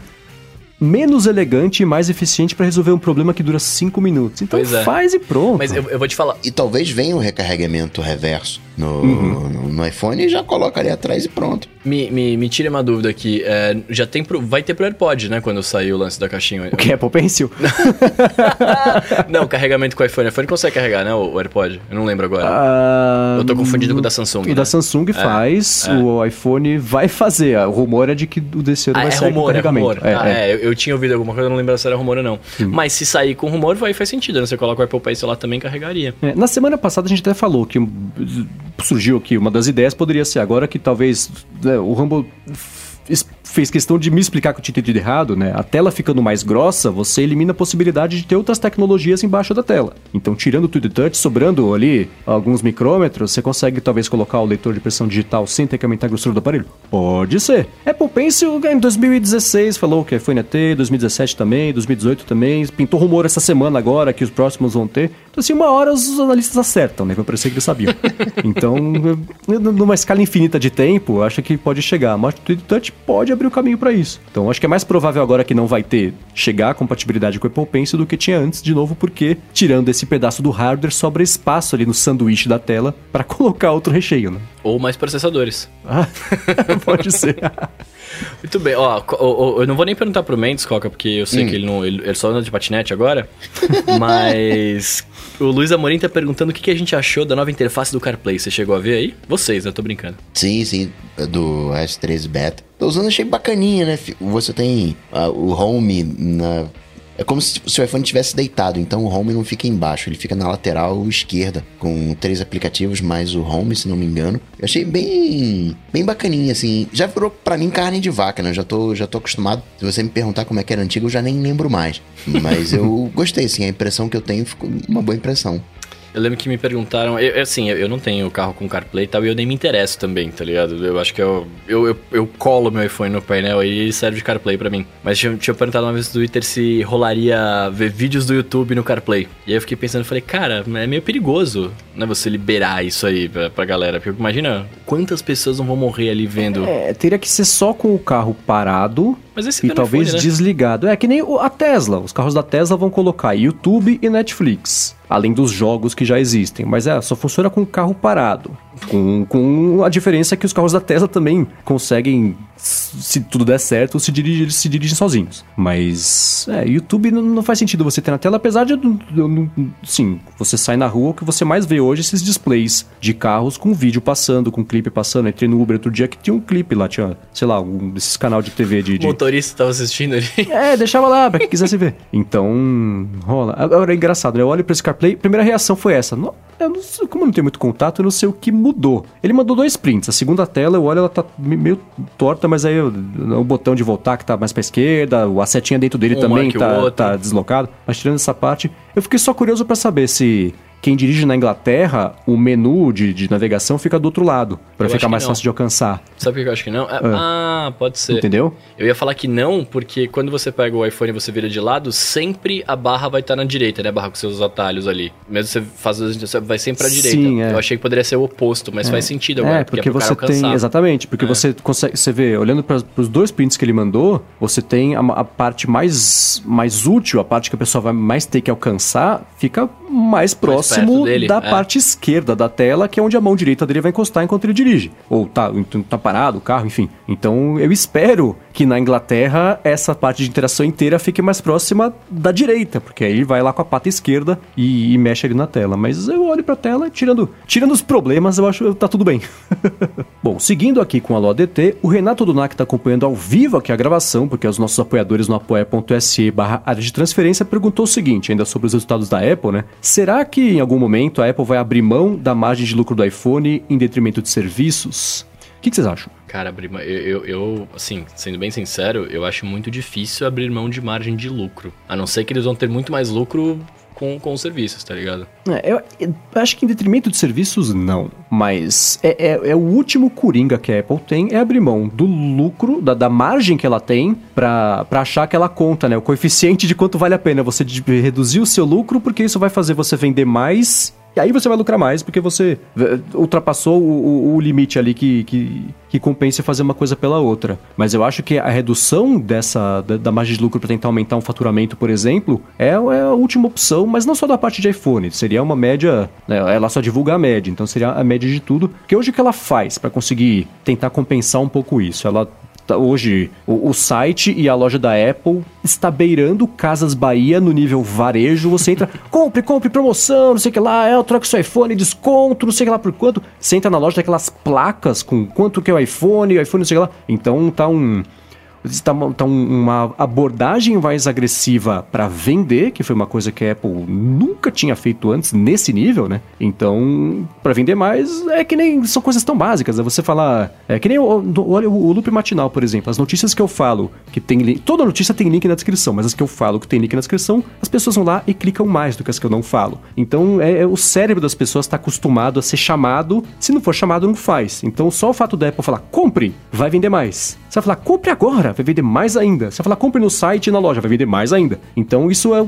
menos elegante e mais eficiente pra resolver um problema que dura 5 minutos. Então Pois é. faz e pronto. Mas eu, eu vou te falar. E talvez venha um recarregamento reverso no, Uhum. no, no iPhone e já coloca ali atrás e pronto. Me, me, me tire uma dúvida aqui. é, já tem pro, vai ter pro AirPod, né? Quando sair o lance da caixinha. O que é Apple Pencil? (laughs) Não, carregamento com o iPhone. O iPhone consegue carregar, né? O, AirPod. Eu não lembro agora. Ah, Eu tô confundindo com o da Samsung. O né? da Samsung faz, é. o iPhone vai fazer. O rumor é de que o desse ano Ah, vai é sair com rumor, é carregamento. rumor. É, ah, é. é, eu, eu tinha ouvido alguma coisa, eu não lembro se era rumor ou não. Mas se sair com rumor, vai, faz sentido, né? Você coloca o Apple Pencil lá também carregaria. É, na semana passada a gente até falou que surgiu aqui uma das ideias poderia ser agora que talvez né, o f- fez questão de me explicar que eu tinha entendido errado, né? A tela ficando mais grossa, você elimina a possibilidade de ter outras tecnologias embaixo da tela. Então, tirando o 2D Touch, sobrando ali alguns micrômetros, você consegue talvez colocar o leitor de pressão digital sem ter que aumentar a grossura do aparelho? Pode ser. Apple Pencil em 2016 falou que iPhone ia ter, 2017 também, 2018 também. Pintou rumor essa semana agora que os próximos vão ter. Assim, uma hora os analistas acertam, né? Vai parecer que eles sabiam. (laughs) então, numa escala infinita de tempo, acho que pode chegar. Mas o 2D Touch pode abrir o caminho para isso. Então, acho que é mais provável agora que não vai ter chegar a compatibilidade com o Apple Pencil do que tinha antes, de novo, porque tirando esse pedaço do hardware, sobra espaço ali no sanduíche da tela para (laughs) colocar outro recheio, né? Ou mais processadores. Ah, (laughs) pode ser. Muito bem, ó, eu não vou nem perguntar pro Mendes, Coca, porque eu Hum. sei que ele, não, ele, ele só anda de patinete agora. (laughs) mas o Luiz Amorim tá perguntando o que, que a gente achou da nova interface do CarPlay. Você chegou a ver aí? Vocês, né? Tô brincando. Sim, sim, do S13 Beta. Tô usando, achei bacaninha, né? Você tem ah, o Home na. É como se o seu iPhone estivesse deitado, então o Home não fica embaixo, ele fica na lateral esquerda, com três aplicativos mais o Home, se não me engano. Eu achei bem bem bacaninha, assim. Já virou pra mim carne de vaca, né? Já tô, já tô acostumado. Se você me perguntar como é que era antigo, eu já nem lembro mais. Mas eu (laughs) gostei, assim, a impressão que eu tenho ficou uma boa impressão. Eu lembro que me perguntaram, eu, assim, eu, eu não tenho carro com CarPlay e tal, e eu nem me interesso também, tá ligado? Eu acho que eu, eu, eu, eu colo meu iPhone no painel e ele serve de CarPlay pra mim. Mas tinha, tinha perguntado uma vez no Twitter se rolaria ver vídeos do YouTube no CarPlay. E aí eu fiquei pensando, falei, cara, é meio perigoso, né, você liberar isso aí pra, pra galera. Porque imagina quantas pessoas não vão morrer ali vendo. É, teria que ser só com o carro parado Mas esse e talvez iPhone, né? desligado. É que nem a Tesla. Os carros da Tesla vão colocar YouTube e Netflix. Além dos jogos que já existem. Mas é, só funciona com o carro parado. Com, com a diferença que os carros da Tesla também conseguem, se tudo der certo, se dirigir, eles se dirigem sozinhos. Mas, é, YouTube não, não faz sentido você ter na tela, apesar de, sim, você sai na rua, o que você mais vê hoje é esses displays de carros com vídeo passando, com clipe passando. Entrei no Uber outro dia que tinha um clipe lá, tinha, sei lá, um desses canal de TV de... de... O motorista tava assistindo ali. (laughs) É, deixava lá, pra quem quisesse ver. Então, rola. Agora é engraçado, né? Eu olho pra esse CarPlay, primeira reação foi essa. Não, eu não sei, como eu não tenho muito contato, eu não sei o que mudou. Ele mandou dois prints. A segunda tela, eu olho, ela tá meio torta, mas aí eu, o botão de voltar que tá mais pra esquerda, a setinha dentro dele um também tá, tá deslocado. Mas tirando essa parte, eu fiquei só curioso para saber se quem dirige na Inglaterra, o menu de, de navegação fica do outro lado, para ficar mais não. fácil de alcançar. Sabe por que eu acho que não? É, ah. ah, pode ser. Entendeu? Eu ia falar que não, porque quando você pega o iPhone e você vira de lado, sempre a barra vai estar na direita, né? A barra com seus atalhos ali. Mesmo você faz vai sempre à direita. Sim, é. Eu achei que poderia ser o oposto, mas é. faz sentido agora. É, porque, porque é você tem. Exatamente, porque é. você consegue. Você vê, olhando para os dois prints que ele mandou, você tem a, a parte mais, mais útil, a parte que a pessoa vai mais ter que alcançar, fica mais próximo mais da é. parte esquerda da tela, que é onde a mão direita dele vai encostar enquanto ele dirige. Ou tá, tá parado o carro, enfim. Então eu espero que na Inglaterra essa parte de interação inteira fique mais próxima da direita, porque aí vai lá com a pata esquerda e, e mexe ali na tela. Mas eu olho pra tela, tirando, tirando os problemas, eu acho que tá tudo bem. (laughs) Bom, seguindo aqui com a LODT, o Renato Dunac tá acompanhando ao vivo aqui a gravação, porque os nossos apoiadores no apoia.se barra área de transferência perguntou o seguinte, ainda sobre os resultados da Apple, né? Será que em algum momento a Apple vai abrir mão da margem de lucro do iPhone em detrimento de serviços? O que, que, vocês acham? Cara, abrir eu, eu, eu, assim, sendo bem sincero, eu acho muito difícil abrir mão de margem de lucro. A não ser que eles vão ter muito mais lucro com, com os serviços, tá ligado? É, eu, eu, acho que em detrimento de serviços, não. Mas é, é, é, o último coringa que a Apple tem é abrir mão do lucro, da, da margem que ela tem para achar que ela conta, né? O coeficiente de quanto vale a pena você reduzir o seu lucro, porque isso vai fazer você vender mais e aí você vai lucrar mais, porque você eh, ultrapassou o, o, o limite ali que, que, que compensa fazer uma coisa pela outra. Mas eu acho que a redução dessa da, da margem de lucro para tentar aumentar um faturamento, por exemplo, é, é, a última opção, mas não só da parte de iPhone. Seria uma média. Né, ela só divulga a média, então seria a média de tudo. Que hoje o que ela faz para conseguir tentar compensar um pouco isso? Ela hoje o, o, site e a loja da Apple está beirando Casas Bahia no nível varejo. Você entra, (laughs) compre, compre, promoção, não sei o que lá, é, eu troco seu iPhone, desconto, não sei o que lá por quanto. Você entra na loja, tem aquelas placas com quanto que é o iPhone, o iPhone, não sei o que lá. Então tá um está tá uma abordagem mais agressiva para vender, que foi uma coisa que a Apple nunca tinha feito antes nesse nível, né? Então, para vender mais, é que nem são coisas tão básicas. Né? Você falar, é que nem olha o, o, o, loop matinal, por exemplo. As notícias que eu falo que tem link, toda notícia tem link na descrição, mas as que eu falo que tem link na descrição, as pessoas vão lá e clicam mais do que as que eu não falo. Então, é, é o cérebro das pessoas está acostumado a ser chamado. Se não for chamado, não faz. Então, só o fato da Apple falar compre, vai vender mais. Você vai falar compre agora vai vender mais ainda. Você vai falar, compre no site e na loja, vai vender mais ainda. Então isso é, é,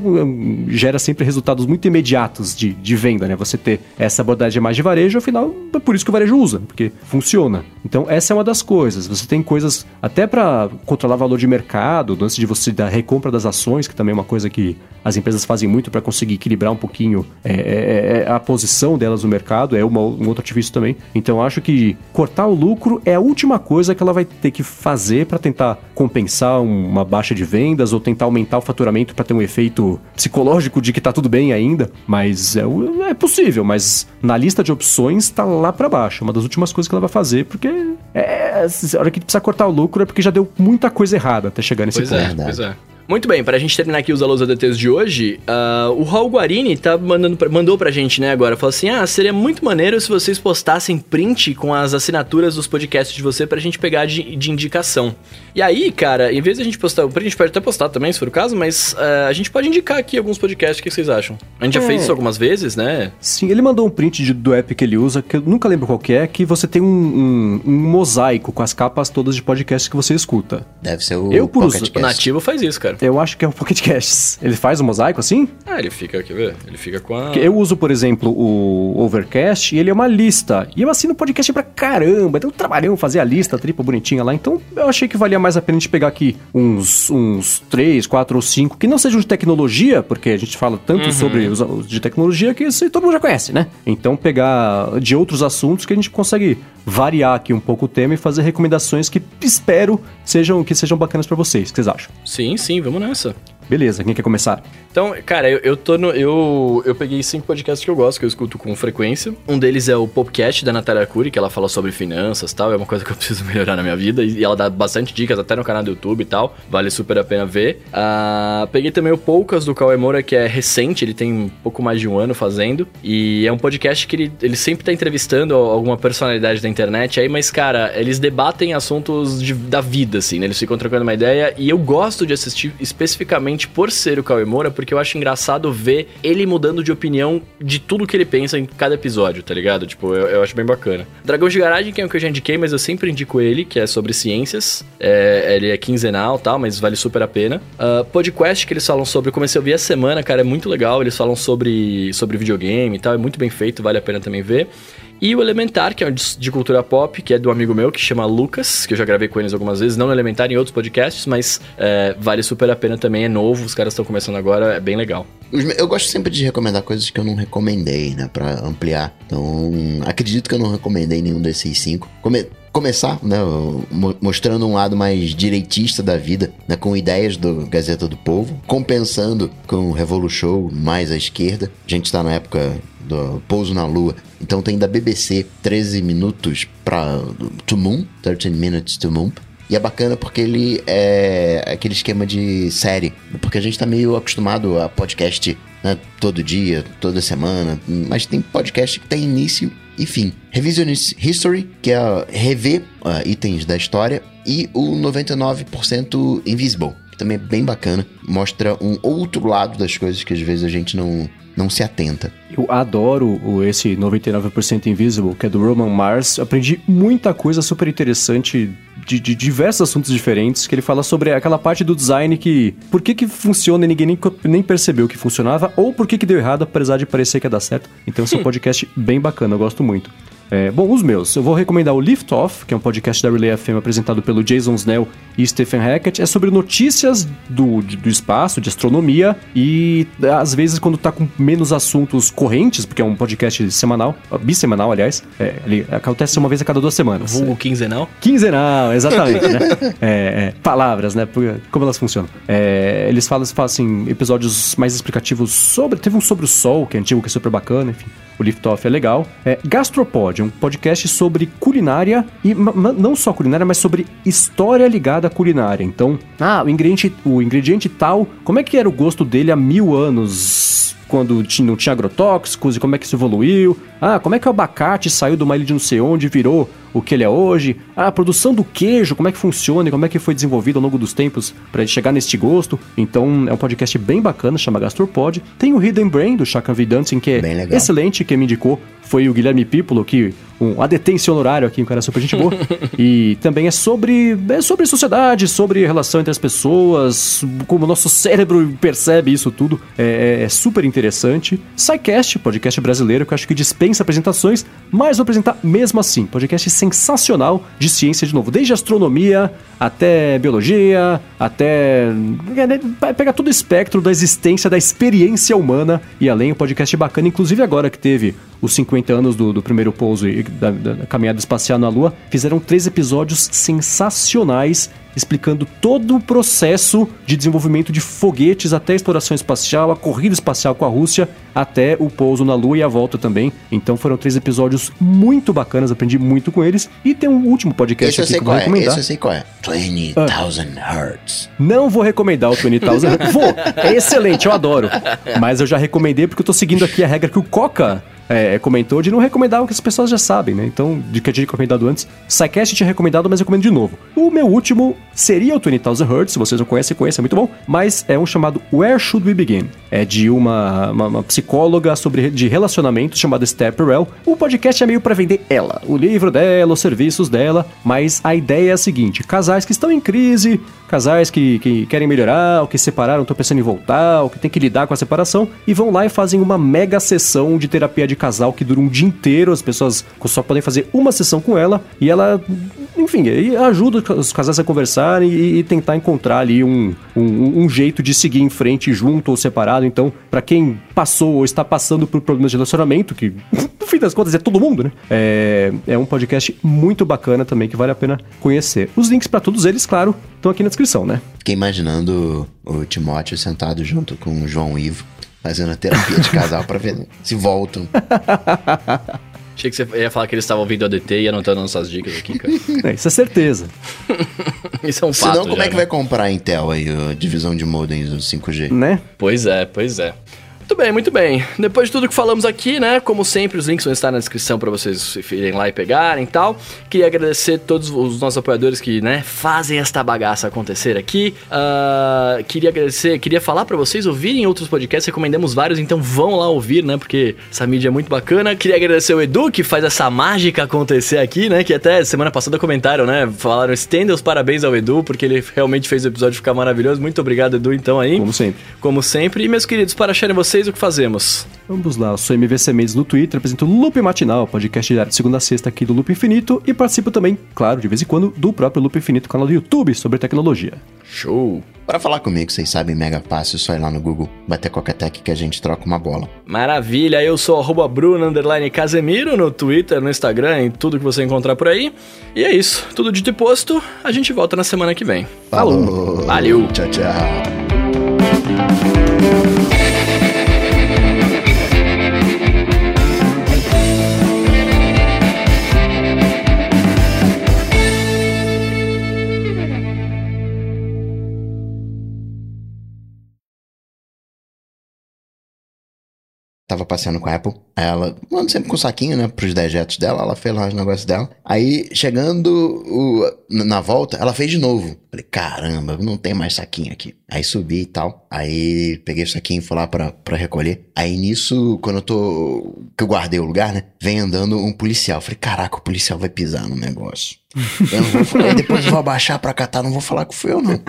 gera sempre resultados muito imediatos de, de venda, né? Você ter essa abordagem mais de varejo, afinal, é por isso que o varejo usa, porque funciona. Então essa é uma das coisas. Você tem coisas até para controlar valor de mercado, antes de você dar recompra das ações, que também é uma coisa que as empresas fazem muito para conseguir equilibrar um pouquinho é, é, é, a posição delas no mercado, é uma, um outro artifício também. Então acho que cortar o lucro é a última coisa que ela vai ter que fazer para tentar compensar uma baixa de vendas ou tentar aumentar o faturamento para ter um efeito psicológico de que tá tudo bem ainda. Mas é, é possível, mas na lista de opções tá lá para baixo. Uma das últimas coisas que ela vai fazer, porque é, a hora que precisa cortar o lucro é porque já deu muita coisa errada até chegar nesse pois ponto. É, pois é. Muito bem, pra gente terminar aqui os alunos ADTs de hoje, uh, o Raul Guarini tá mandando pra, mandou pra gente, né, agora. Falou assim: ah, seria muito maneiro se vocês postassem print com as assinaturas dos podcasts de você pra gente pegar de, de indicação. E aí, cara, em vez de a gente postar o print, a gente pode até postar também, se for o caso, mas uh, a gente pode indicar aqui alguns podcasts, o que vocês acham? A gente é. já fez isso algumas vezes, né? Sim, ele mandou um print de, do app que ele usa, que eu nunca lembro qual que é, que você tem um, um, um mosaico com as capas todas de podcasts que você escuta. Deve ser o Eu, por uso, o nativo faz isso, cara. Eu acho que é (laughs) o Pocket Casts. Ele faz o mosaico assim? Ah, ele fica, quer ver? Ele fica com a... Eu uso, por exemplo, o Overcast e ele é uma lista. E eu assino podcast pra caramba. Então, trabalhão fazer a lista, tripa bonitinha lá. Então, eu achei que valia mais a pena a gente pegar aqui uns, uns 3, 4 ou 5 que não sejam de tecnologia, porque a gente fala tanto sobre os, de tecnologia que isso todo mundo já conhece, né? Então, pegar de outros assuntos que a gente consegue variar aqui um pouco o tema e fazer recomendações que espero sejam que sejam bacanas pra vocês. O que vocês acham? Sim, sim, vamos nessa. Beleza, quem quer começar? Então, cara, eu, eu tô no. Eu, eu peguei cinco podcasts que eu gosto, que eu escuto com frequência. Um deles é o Popcast da Natália Arcuri, que ela fala sobre finanças e tal. É uma coisa que eu (laughs) preciso melhorar na minha vida. E ela dá bastante dicas, até no canal do YouTube e tal. Vale super a pena ver. Ah, peguei também o Poucas do Cauê Moura, que é recente, ele tem um pouco mais de um ano fazendo. E é um podcast que ele, ele sempre tá entrevistando alguma personalidade da internet aí, mas, cara, eles debatem assuntos de- da vida, assim, né? Eles ficam trocando uma ideia. E eu gosto de assistir especificamente por ser o Cauê Moura, porque eu acho engraçado ver ele mudando de opinião de tudo que ele pensa em cada episódio, tá ligado? Tipo, eu, eu acho bem bacana. Dragão de Garagem, que é o que eu já indiquei, mas eu sempre indico ele, que é sobre ciências. É, ele é quinzenal tal, mas vale super a pena. Uh, Podcast, que eles falam sobre, comecei a ouvir essa semana, cara, é muito legal. Eles falam sobre, sobre videogame e tal, é muito bem feito, vale a pena também ver. E o Elementar, que é de cultura pop, que é do amigo meu, que chama Lucas, que eu já gravei com eles algumas vezes, não no Elementar, em outros podcasts, mas é, vale super a pena também, é novo, os caras estão começando agora, é bem legal. Eu gosto sempre de recomendar coisas que eu não recomendei, né? Pra ampliar. Então, acredito que eu não recomendei nenhum desses cinco. Come- Começar, né? mo- Mostrando um lado mais direitista da vida, né? Com ideias do Gazeta do Povo. Compensando com o Revolution mais à esquerda. A gente tá na época do Pouso na Lua. Então tem da BBC 13 minutos pra To Moon, 13 Minutes to Moon. E é bacana porque ele é aquele esquema de série. Porque a gente tá meio acostumado a podcast né, todo dia, toda semana. Mas tem podcast que tem início e fim. Revisionist History, que é rever ah, itens da história. E o 99% Invisible, que também é bem bacana. Mostra um outro lado das coisas que às vezes a gente não, não se atenta. Eu adoro o, esse 99% Invisible, que é do Roman Mars. Aprendi muita coisa super interessante de, de diversos assuntos diferentes, que ele fala sobre aquela parte do design que... Por que que funciona e ninguém nem, nem percebeu que funcionava, ou por que que deu errado, apesar de parecer que ia dar certo. Então esse é um (laughs) podcast bem bacana, eu gosto muito. É, bom, os meus. Eu vou recomendar o Lift Off, que é um podcast da Relay FM apresentado pelo Jason Snell e Stephen Hackett. É sobre notícias do, do espaço, de astronomia e às vezes quando tá com menos assuntos correntes, porque é um podcast semanal, bissemanal, aliás. É, ele acontece uma vez a cada duas semanas. Vulgo quinzenal. Quinzenal, exatamente, né? (laughs) É, é, palavras, né? Como elas funcionam. É, eles falam, fazem episódios mais explicativos sobre. Teve um sobre o Sol, que é antigo, que é super bacana, enfim. O Lift Off é legal. É, Gastropod, um podcast sobre culinária e não só culinária, mas sobre história ligada à culinária. Então, ah, o ingrediente, o ingrediente tal, como é que era o gosto dele há mil anos? Quando não tinha agrotóxicos e como é que isso evoluiu. Ah, como é que o abacate saiu de uma ilha de não sei onde e virou o que ele é hoje. Ah, a produção do queijo, como é que funciona e como é que foi desenvolvido ao longo dos tempos para chegar neste gosto. Então, é um podcast bem bacana, chama Gastropod. Tem o Hidden Brain, do Chacan Vidancing, que é excelente, quem me indicou foi o Guilherme Pípolo, que um adetência honorário aqui, um cara super gente boa. (laughs) e também é sobre, é sobre sociedade, sobre relação entre as pessoas, como o nosso cérebro percebe isso tudo. É, é super interessante. SciCast, podcast brasileiro, que eu acho que dispensa apresentações, mas vou apresentar mesmo assim. Podcast sensacional de ciência, de novo, desde astronomia até biologia, até. é, Pega todo o espectro da existência, da experiência humana e além, um podcast bacana, inclusive agora que teve os 50 anos do, do primeiro pouso e da, da- da caminhada espacial na Lua, fizeram três episódios sensacionais explicando todo o processo de desenvolvimento de foguetes até a exploração espacial, a corrida espacial com a Rússia, até o pouso na Lua e a volta também. Então foram três episódios muito bacanas, aprendi muito com eles. E tem um último podcast Esse aqui que eu vou é. recomendar. Esse eu sei qual é. 20,000 Hertz. Não vou recomendar o 20,000. (laughs) Vou! É excelente, eu adoro. Mas eu já recomendei porque eu tô seguindo aqui a regra que o Coca é, comentou de não recomendar o que as pessoas já sabem, né? Então, de que eu tinha recomendado antes. Psycast tinha recomendado, mas eu recomendo de novo. O meu último seria o 20,000 Hertz, se vocês não conhecem, conhecem, é muito bom. Mas é um chamado Where Should We Begin? É de uma, uma, uma psicóloga sobre de relacionamento chamada Esther Perel. O podcast é meio pra vender ela, o livro dela, os serviços dela. Mas a ideia é a seguinte: casais que estão em crise, casais que, que querem melhorar, ou que separaram, estão pensando em voltar, ou que tem que lidar com a separação, e vão lá e fazem uma mega sessão de terapia de casal que dura um dia inteiro, as pessoas só podem fazer uma sessão com ela, e ela, enfim, ajuda os casais a conversarem e, e tentar encontrar ali um, um, um jeito de seguir em frente junto ou separado. Então, para quem passou ou está passando por problemas de relacionamento, que (laughs) no fim das contas é todo mundo, né? É, é um podcast muito bacana também que vale a pena conhecer. Os links para todos eles, claro, estão aqui na descrição, né? Fiquei imaginando o Timóteo sentado junto com o João Ivo, fazendo a terapia de casal pra ver se voltam. (laughs) Achei que você ia falar que eles estavam ouvindo a DT e anotando nossas dicas aqui, cara. É, isso é certeza. (laughs) Isso é um fato. Senão, como já, é que né? vai comprar a Intel aí, a divisão de modems do 5G? Né? Pois é, pois é. Muito bem, muito bem. Depois de tudo que falamos aqui, né? Como sempre, os links vão estar na descrição para vocês irem lá e pegarem e tal. Queria agradecer todos os nossos apoiadores que, né, fazem esta bagaça acontecer aqui. Ah, queria agradecer, queria falar para vocês ouvirem outros podcasts, recomendamos vários, então vão lá ouvir, né? Porque essa mídia é muito bacana. Queria agradecer o Edu, que faz essa mágica acontecer aqui, né? Que até semana passada comentaram, né? Falaram, estendem os parabéns ao Edu, porque ele realmente fez o episódio ficar maravilhoso. Muito obrigado, Edu, então aí. Como sempre. Como sempre. E, meus queridos, para acharem vocês, o que fazemos? Vamos lá, eu sou MVC Mendes no Twitter, apresento o Loop Matinal, podcast diário de segunda a sexta aqui do Loop Infinito e participo também, claro, de vez em quando, do próprio Loop Infinito, canal do YouTube sobre tecnologia. Show! Para falar comigo, vocês sabem mega fácil, só ir lá no Google, bater Coca-Tech que a gente troca uma bola. Maravilha, eu sou arroba Bruno underline Casemiro no Twitter, no Instagram, em tudo que você encontrar por aí. E é isso, tudo dito e posto, a gente volta na semana que vem. Falou! Valeu. Tchau, tchau! Tava passeando com a Apple, ela, mano, sempre com o saquinho, né, pros dejetos dela, ela fez lá os negócios dela. Aí, chegando o- na volta, ela fez de novo. Falei, caramba, não tem mais saquinho aqui. Aí subi e tal, aí peguei o saquinho e fui lá pra, pra recolher. Aí nisso, quando eu tô, que eu guardei o lugar, né, vem andando um policial. Falei, caraca, o policial vai pisar no negócio. Eu não vou falar, depois eu vou abaixar pra catar, não vou falar que fui eu, não.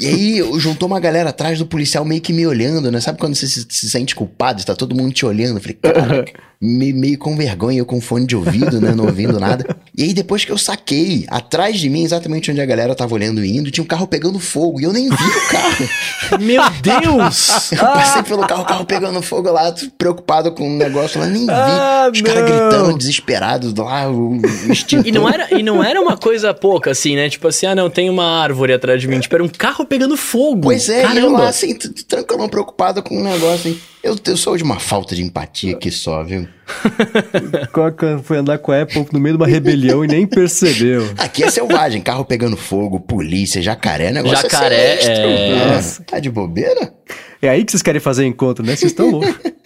E aí juntou uma galera atrás do policial meio que me olhando, né? Sabe quando você se, se sente culpado, está todo mundo te olhando? Eu falei, caraca, me- meio com vergonha, eu com fone de ouvido, né? Não ouvindo nada. E aí depois que eu saquei, atrás de mim, exatamente onde a galera tava olhando e indo, tinha um carro pegando fogo. E eu nem vi o carro. (laughs) Meu Deus! Eu passei pelo carro, o carro pegando fogo lá, preocupado com o negócio lá, nem vi. Ah, Os caras gritando, desesperados lá, o, o extintor. E não, era, e não era uma coisa pouca, assim, né? Tipo assim, ah, não, tem uma árvore atrás de mim. Tipo, era um carro pegando fogo. Pois é, e eu Caramba. lá assim, t- t- tranquilo, preocupado com o negócio, hein? Eu, eu sou de uma falta de empatia aqui só, viu? (laughs) Coca foi andar com a Apple no meio de uma rebelião e nem percebeu. Aqui é selvagem, carro pegando fogo, polícia, jacaré, negócio Jacaré, é sinistro. é. Nossa, tá de bobeira? É aí que vocês querem fazer encontro, né? Vocês estão loucos. (laughs)